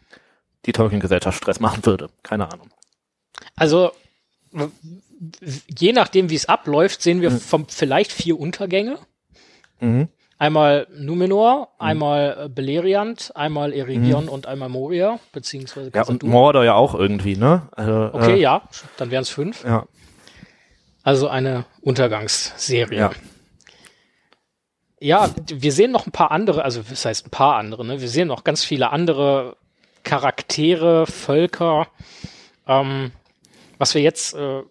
die Tolkien-Gesellschaft Stress machen würde. Keine Ahnung. Also je nachdem, wie es abläuft, sehen wir Hm. vom, vielleicht vier Untergänge. Mhm. Einmal Numenor, einmal äh, Beleriand, einmal Eregion und einmal Moria, beziehungsweise. Ja, und. Mordor ja auch irgendwie, ne? Also, Okay, äh, ja, dann wären es fünf. ja. Also eine Untergangsserie. Ja. Ja, wir sehen noch ein paar andere, also das heißt ein paar andere, ne? Wir sehen noch ganz viele andere Charaktere, Völker. Ähm, was wir jetzt äh,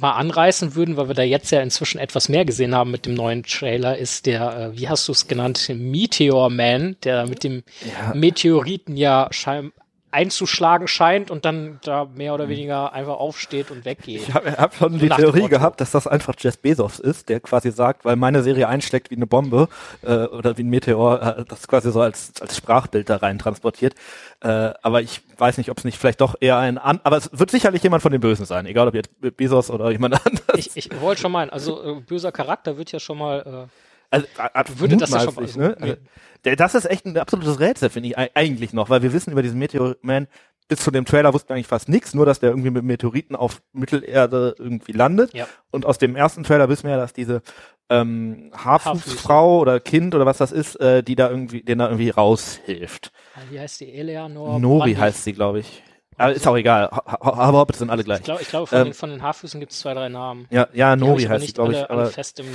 mal anreißen würden, weil wir da jetzt ja inzwischen etwas mehr gesehen haben mit dem neuen Trailer, ist der, äh, wie hast du es genannt, Meteor Man, der mit dem Ja. Meteoriten ja schein einzuschlagen scheint und dann da mehr oder weniger einfach aufsteht und weggeht. Ich habe hab schon die nach Theorie gehabt, dass das einfach Jeff Bezos ist, der quasi sagt, weil meine Serie einschlägt wie eine Bombe äh, oder wie ein Meteor, äh, das quasi so als, als Sprachbild da rein transportiert. Äh, aber ich weiß nicht, ob es nicht vielleicht doch eher ein an, aber es wird sicherlich jemand von den Bösen sein, egal ob jetzt Bezos oder jemand anderes. Ich, ich wollte schon meinen, also äh, böser Charakter wird ja schon mal, Also, Würde das ja schon mal- ne? also, das ist echt ein absolutes Rätsel, finde ich ei- eigentlich noch, weil wir wissen über diesen Meteor Man, bis zu dem Trailer wussten wir eigentlich fast nichts, nur dass der irgendwie mit Meteoriten auf Mittelerde irgendwie landet. Ja. Und aus dem ersten Trailer wissen wir ja, dass diese ähm, Haarfußfrau oder Kind oder was das ist, äh, die da irgendwie, den da irgendwie raushilft. Wie heißt die? Eleanor? Nori Brandi- heißt sie, glaube ich. Aber ist auch egal. Aber Hobbits sind alle gleich. Ich glaube, ich glaube von, Ähm, den, von den Haarfüßen gibt es zwei, drei Namen. Ja, ja, Nori heißt sie, nicht glaube ich. Aber, fest im,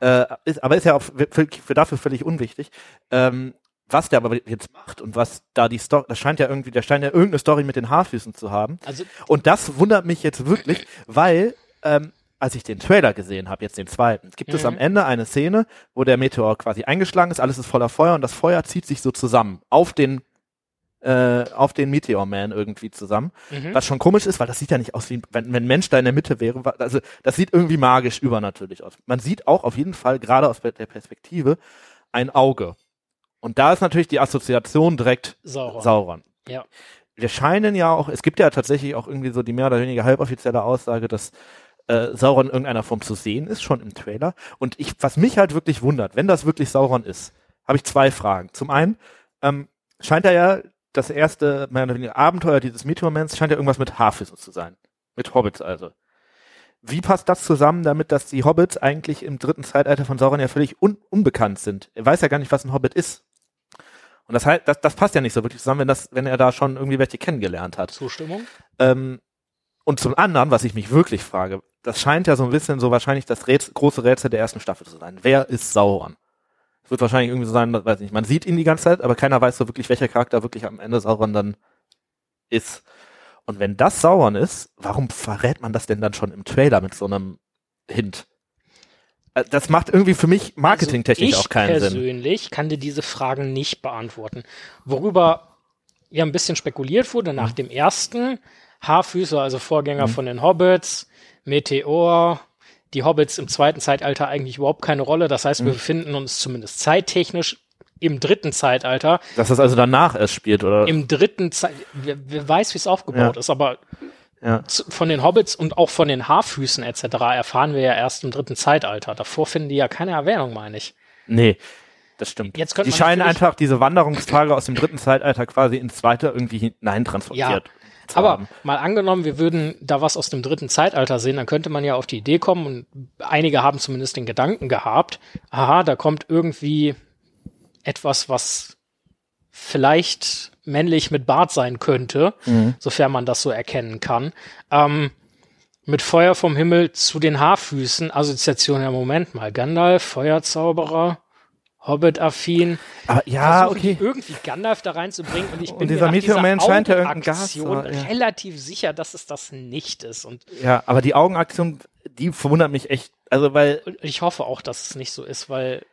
äh, äh, ist, aber ist ja auch für, für dafür völlig unwichtig. Ähm, was der aber jetzt macht und was da die Story, das scheint ja irgendwie, der scheint ja irgendeine Story mit den Haarfüßen zu haben. also Und das wundert mich jetzt wirklich, weil ähm, als ich den Trailer gesehen habe, jetzt den zweiten, gibt es Mhm. am Ende eine Szene, wo der Meteor quasi eingeschlagen ist, alles ist voller Feuer und das Feuer zieht sich so zusammen auf den äh, auf den Meteor Man irgendwie zusammen. mhm. Was schon komisch ist, weil das sieht ja nicht aus wie, wenn, wenn ein Mensch da in der Mitte wäre. Also das sieht irgendwie magisch übernatürlich aus. Man sieht auch auf jeden Fall, gerade aus der Perspektive, ein Auge. Und da ist natürlich die Assoziation direkt Sauron. Sauron. Ja. Wir scheinen ja auch, es gibt ja tatsächlich auch irgendwie so die mehr oder weniger halboffizielle Aussage, dass äh, Sauron in irgendeiner Form zu sehen ist, schon im Trailer. Und ich, was mich halt wirklich wundert, wenn das wirklich Sauron ist, habe ich zwei Fragen. Zum einen ähm, scheint er ja das erste mehr oder weniger Abenteuer dieses Meteormans scheint ja irgendwas mit Haarfüßen zu sein. Mit Hobbits also. Wie passt das zusammen damit, dass die Hobbits eigentlich im dritten Zeitalter von Sauron ja völlig un unbekannt sind? Er weiß ja gar nicht, was ein Hobbit ist. Und das heißt, das, das passt ja nicht so wirklich zusammen, wenn das, wenn er da schon irgendwie welche kennengelernt hat. Zustimmung? Ähm, und zum anderen, was ich mich wirklich frage, das scheint ja so ein bisschen so wahrscheinlich das Rätsel, große Rätsel der ersten Staffel zu sein. Wer ist Sauron? Es wird wahrscheinlich irgendwie so sein, weiß nicht, man sieht ihn die ganze Zeit, aber keiner weiß so wirklich, welcher Charakter wirklich am Ende Sauron dann ist. Und wenn das Sauron ist, warum verrät man das denn dann schon im Trailer mit so einem Hint? Äh, Das macht irgendwie für mich marketingtechnisch also auch keinen ich Sinn. persönlich kann dir diese Fragen nicht beantworten. Worüber ja ein bisschen spekuliert wurde nach Mhm. dem ersten Haarfüße, also Vorgänger von den Hobbits, Meteor, die Hobbits im zweiten Zeitalter eigentlich überhaupt keine Rolle. Das heißt, wir Mhm. befinden uns zumindest zeittechnisch im dritten Zeitalter. Dass das also danach erst spielt, oder? Im dritten Zeitalter, wer, wer weiß, wie es aufgebaut Ja. ist, aber ja. von den Hobbits und auch von den Haarfüßen etc. erfahren wir ja erst im dritten Zeitalter. Davor finden die ja keine Erwähnung, meine ich. Nee, das stimmt. Die scheinen einfach diese Wanderungstage aus dem dritten Zeitalter quasi ins zweite irgendwie hinein transportiert. zu Aber haben. mal angenommen, wir würden da was aus dem dritten Zeitalter sehen, dann könnte man ja auf die Idee kommen und einige haben zumindest den Gedanken gehabt, aha, da kommt irgendwie etwas, was vielleicht männlich mit Bart sein könnte, Mhm. sofern man das so erkennen kann. Ähm, mit Feuer vom Himmel zu den Haarfüßen, Assoziation, ja Moment mal, Gandalf, Feuerzauberer, Hobbit-affin. Aber ja, okay. irgendwie Gandalf da reinzubringen und ich Und bin dieser mir dieser scheint ja irgendein Gas zu- ja. relativ sicher, dass es das nicht ist und Ja, aber die Augenaktion, die verwundert mich echt. Also weil und ich hoffe auch, dass es nicht so ist, weil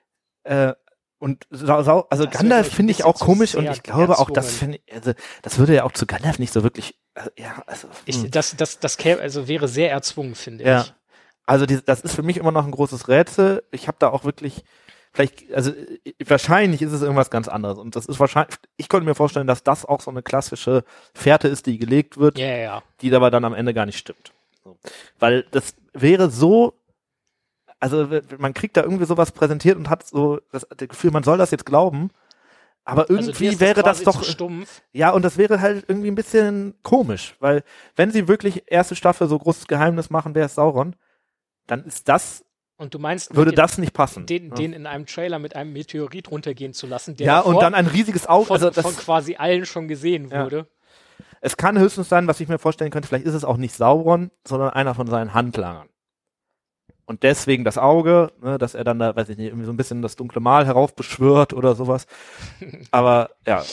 äh, und also Das Gandalf finde ich auch komisch und ich glaube auch, das finde also das würde ja auch zu Gandalf nicht so wirklich. Also, ja, also, ich, hm. das, das, das käme, also wäre sehr erzwungen, finde Ja. ich. Also die, das ist für mich immer noch ein großes Rätsel. Ich habe da auch wirklich, vielleicht, also äh, wahrscheinlich ist es irgendwas ganz anderes. Und das ist wahrscheinlich, ich könnte mir vorstellen, dass das auch so eine klassische Fährte ist, die gelegt wird, Ja, ja, die aber dann am Ende gar nicht stimmt. So. Weil das wäre so, also man kriegt da irgendwie sowas präsentiert und hat so das, das Gefühl, man soll das jetzt glauben. Aber Also irgendwie ist wäre das quasi doch, stumpf. ja, und das wäre halt irgendwie ein bisschen komisch, weil wenn sie wirklich erste Staffel so großes Geheimnis machen, wer ist Sauron, dann ist das, Und du meinst, würde den, das nicht passen. den, ja. den in einem Trailer mit einem Meteorit runtergehen zu lassen, der ja, und dann ein riesiges Auge, von, also das, von quasi allen schon gesehen Ja. wurde. es kann höchstens sein, was ich mir vorstellen könnte, vielleicht ist es auch nicht Sauron, sondern einer von seinen Handlangern. Und deswegen das Auge, ne, dass er dann da, weiß ich nicht, irgendwie so ein bisschen das dunkle Mal heraufbeschwört oder sowas. Aber ja,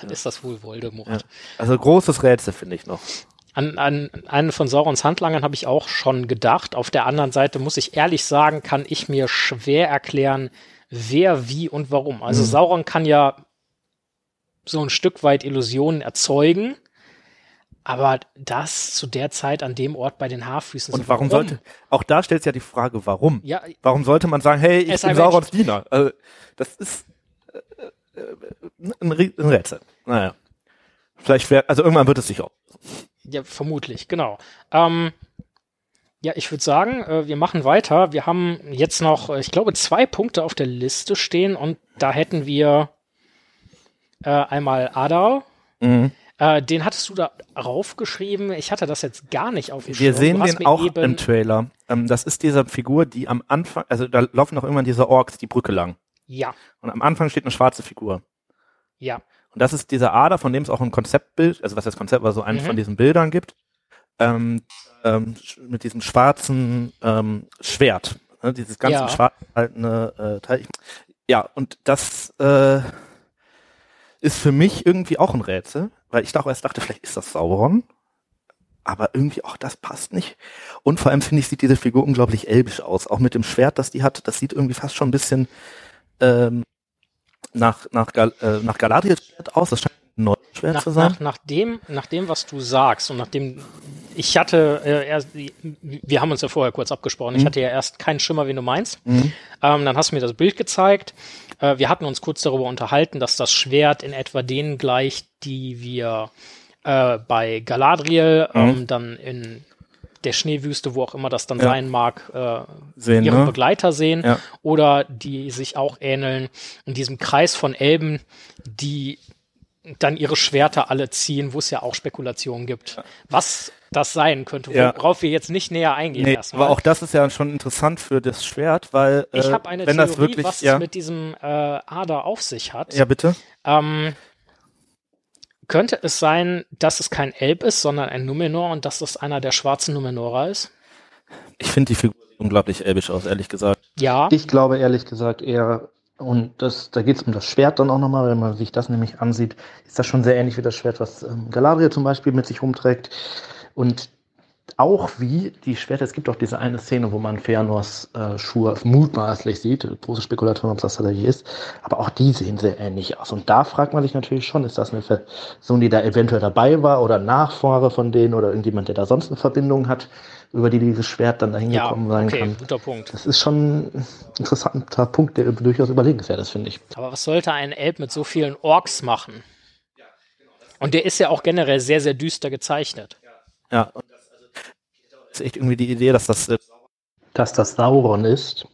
Dann ist das wohl Voldemort. Also großes Rätsel finde ich noch. An, an einen von Saurons Handlangern habe ich auch schon gedacht. Auf der anderen Seite muss ich ehrlich sagen, kann ich mir schwer erklären, wer, wie und warum. Also Mhm. Sauron kann ja so ein Stück weit Illusionen erzeugen, aber das zu der Zeit an dem Ort bei den Haarfüßen. Und so, warum sollte, auch da stellt sich ja die Frage, warum? Ja, Warum sollte man sagen, hey, ich bin Saurons Diener? Also, das ist äh, äh, ein, Ri- ein Rätsel. Naja. Vielleicht wär, also irgendwann wird es sich auch. Ja, vermutlich, genau. Ähm, ja, ich würde sagen, äh, wir machen weiter. Wir haben jetzt noch, äh, ich glaube, zwei Punkte auf der Liste stehen und da hätten wir äh, einmal Adar. Mhm. Äh, den hattest du da raufgeschrieben. Ich hatte das jetzt gar nicht auf dem Wir Schirm. sehen den auch im Trailer. Ähm, das ist diese Figur, die am Anfang, also da laufen noch irgendwann diese Orks die Brücke lang. Ja, Und am Anfang steht eine schwarze Figur. ja. Und das ist dieser Ader, von dem es auch ein Konzeptbild, also was das Konzept, also eines Mhm. von diesen Bildern gibt, ähm, ähm, mit diesem schwarzen ähm, Schwert. Ne, dieses ganze Ja. schwarz gehaltene äh, Teil. Ja, und das äh, ist für mich irgendwie auch ein Rätsel, weil ich erst dachte, vielleicht ist das Sauron. Aber irgendwie auch das passt nicht. Und vor allem finde ich, sieht diese Figur unglaublich elbisch aus. Auch mit dem Schwert, das die hat, das sieht irgendwie fast schon ein bisschen ähm, nach, nach, Gal äh, nach Galadriels Schwert aus. Das scheint ein neues Schwert Nach, zu sein. nach, nach, dem, nach dem, was du sagst und nachdem ich hatte, äh, erst, wir haben uns ja vorher kurz abgesprochen, ich Mhm. hatte ja erst keinen Schimmer, wie du meinst. Mhm. Ähm, dann hast du mir das Bild gezeigt. Äh, wir hatten uns kurz darüber unterhalten, dass das Schwert in etwa denen gleicht, die wir äh, bei Galadriel, Mhm. ähm, dann in der Schneewüste, wo auch immer das dann Ja. sein mag, äh, Sehen, ihre ne? Begleiter sehen Ja. oder die sich auch ähneln in diesem Kreis von Elben, die dann ihre Schwerter alle ziehen, wo es ja auch Spekulationen gibt, was das sein könnte, Ja. worauf wir jetzt nicht näher eingehen Nee, erstmal. aber auch das ist ja schon interessant für das Schwert, weil äh, ich habe eine wenn Theorie, das wirklich, was ja, es mit diesem äh, Ader auf sich hat. ja bitte, Ähm, könnte es sein, dass es kein Elb ist, sondern ein Numenor und dass es einer der schwarzen Numenorer ist? ich finde die Figur sieht unglaublich elbisch aus, ehrlich gesagt. Ja. Ich glaube ehrlich gesagt eher, und das, da geht es um das Schwert dann auch nochmal, wenn man sich das nämlich ansieht, ist das schon sehr ähnlich wie das Schwert, was ähm, Galadriel zum Beispiel mit sich rumträgt. Und auch wie die Schwerter, es gibt auch diese eine Szene, wo man Fëanors äh, Schuhe mutmaßlich sieht, große Spekulation, ob das tatsächlich ist, aber auch die sehen sehr ähnlich aus. Und da fragt man sich natürlich schon, ist das eine Person, die da eventuell dabei war oder Nachfahre von denen oder irgendjemand, der da sonst eine Verbindung hat, über die dieses Schwert dann dahin Ja, gekommen sein okay, kann. guter Punkt. Das ist schon ein interessanter Punkt, der durchaus überlegenswert ist, finde ich. Aber was sollte ein Elb mit so vielen Orks machen? Und der ist ja auch generell sehr, sehr düster gezeichnet. Ja, und das, ist echt irgendwie die Idee, dass das, äh, Dass das Sauron ist,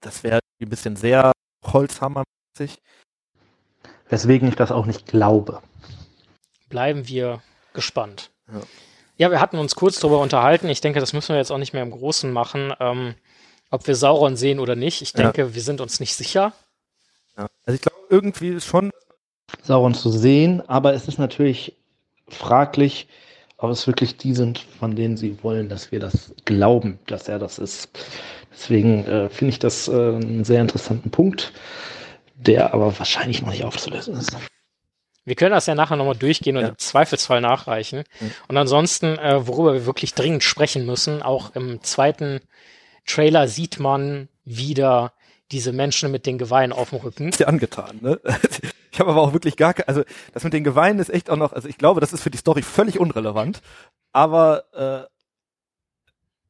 das wäre ein bisschen sehr Holzhammermäßig. weswegen ich das auch nicht glaube. Bleiben wir gespannt. Ja. Ja, wir hatten uns kurz darüber unterhalten. Ich denke, das müssen wir jetzt auch nicht mehr im Großen machen, ähm, ob wir Sauron sehen oder nicht. Ich Ja. denke, wir sind uns nicht sicher. Ja. Also ich glaube irgendwie schon, Sauron zu sehen, aber es ist natürlich fraglich, ob es wirklich die sind, von denen sie wollen, dass wir das glauben, dass er das ist. Deswegen äh, finde ich das äh, einen sehr interessanten Punkt, der aber wahrscheinlich noch nicht aufzulösen ist. Wir können das ja nachher nochmal durchgehen und Ja. im Zweifelsfall nachreichen. Mhm. Und ansonsten, äh, worüber wir wirklich dringend sprechen müssen, auch im zweiten Trailer sieht man wieder diese Menschen mit den Geweihen auf dem Rücken. ist ja angetan, ne? Ich habe aber auch wirklich gar keine, also das mit den Geweinen ist echt auch noch, also ich glaube, das ist für die Story völlig unrelevant, aber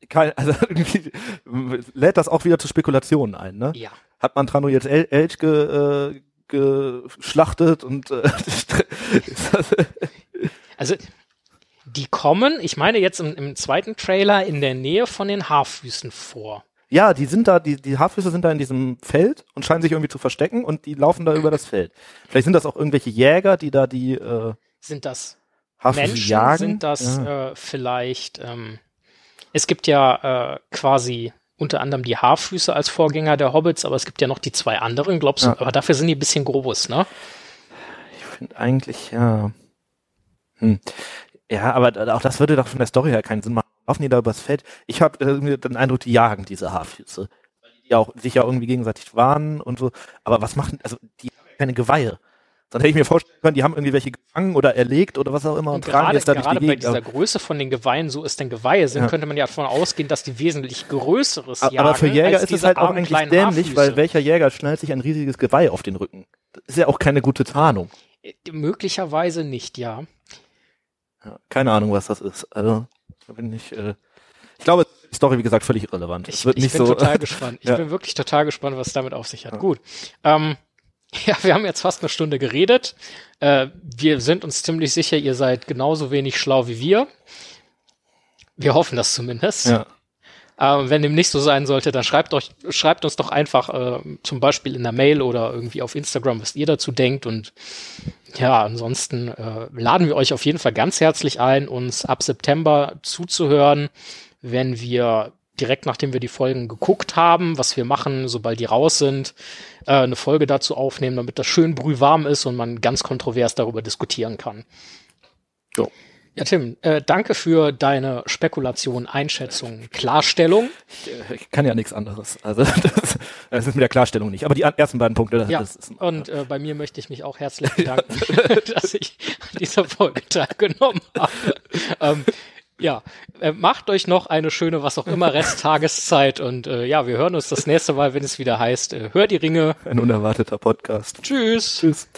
äh, kein, also irgendwie lädt das auch wieder zu Spekulationen ein, ne? Ja. Hat man Trano jetzt El Elch ge, äh, geschlachtet und äh, Also, die kommen, ich meine jetzt im, im zweiten Trailer, in der Nähe von den Haarfüßen vor. Ja, die sind da, die, die Haarfüße sind da in diesem Feld und scheinen sich irgendwie zu verstecken und die laufen da über das Feld. Vielleicht sind das auch irgendwelche Jäger, die da die äh, Sind das Haarfüße Menschen? jagen. Sind das ja. äh, vielleicht, ähm, es gibt ja äh, quasi unter anderem die Haarfüße als Vorgänger der Hobbits, aber es gibt ja noch die zwei anderen, glaubst du? Ja. Aber dafür sind die ein bisschen groß, ne? Ich finde eigentlich, ja. Hm. Ja, aber auch das würde doch von der Story her keinen Sinn machen. Laufen die da übers Feld? Ich habe irgendwie den Eindruck, die jagen diese Haarfüße. Weil die ja auch sich ja irgendwie gegenseitig warnen und so. Aber was machen, also die haben keine Geweihe. Dann hätte ich mir vorstellen können, die haben irgendwie welche gefangen oder erlegt oder was auch immer und, Und tragen gerade, jetzt da gerade die bei Gegend. dieser Größe von den Geweihen, so es denn Geweihe sind, Ja. könnte man ja davon ausgehen, dass die wesentlich größeres jagen. aber für Jäger ist es halt auch eigentlich dämlich, Haarfüße. weil welcher Jäger schnallt sich ein riesiges Geweih auf den Rücken? Das ist ja auch keine gute Tarnung. Äh, Möglicherweise nicht, ja. Ja, keine Ahnung, was das ist. Also, da bin ich, äh, ich glaube, die Story, wie gesagt, völlig irrelevant. Ich, es ich bin so, total gespannt. Ich Ja. bin wirklich total gespannt, was damit auf sich hat. Ja. Gut. Ähm, ja, wir haben jetzt fast eine Stunde geredet. Äh, wir sind uns ziemlich sicher, ihr seid genauso wenig schlau wie wir. Wir hoffen das zumindest. ja. Äh, wenn dem nicht so sein sollte, dann schreibt, euch, schreibt uns doch einfach äh, zum Beispiel in der Mail oder irgendwie auf Instagram, was ihr dazu denkt. Und ja, ansonsten äh, laden wir euch auf jeden Fall ganz herzlich ein, uns ab September zuzuhören, wenn wir direkt nachdem wir die Folgen geguckt haben, was wir machen, sobald die raus sind, äh, eine Folge dazu aufnehmen, damit das schön brühwarm ist und man ganz kontrovers darüber diskutieren kann. Jo. Ja, Tim, äh, danke für deine Spekulation, Einschätzung, Klarstellung. Ich, ich kann ja nichts anderes. Also das, das ist mit der Klarstellung nicht. Aber die ersten beiden Punkte, das, Ja, das ist, und äh, bei mir möchte ich mich auch herzlich bedanken, dass ich an dieser Folge teilgenommen habe. Ähm, ja, äh, macht euch noch eine schöne, was auch immer, Resttageszeit und äh, ja, wir hören uns das nächste Mal, wenn es wieder heißt, äh, hör die Ringe. ein unerwarteter Podcast. Tschüss. Tschüss.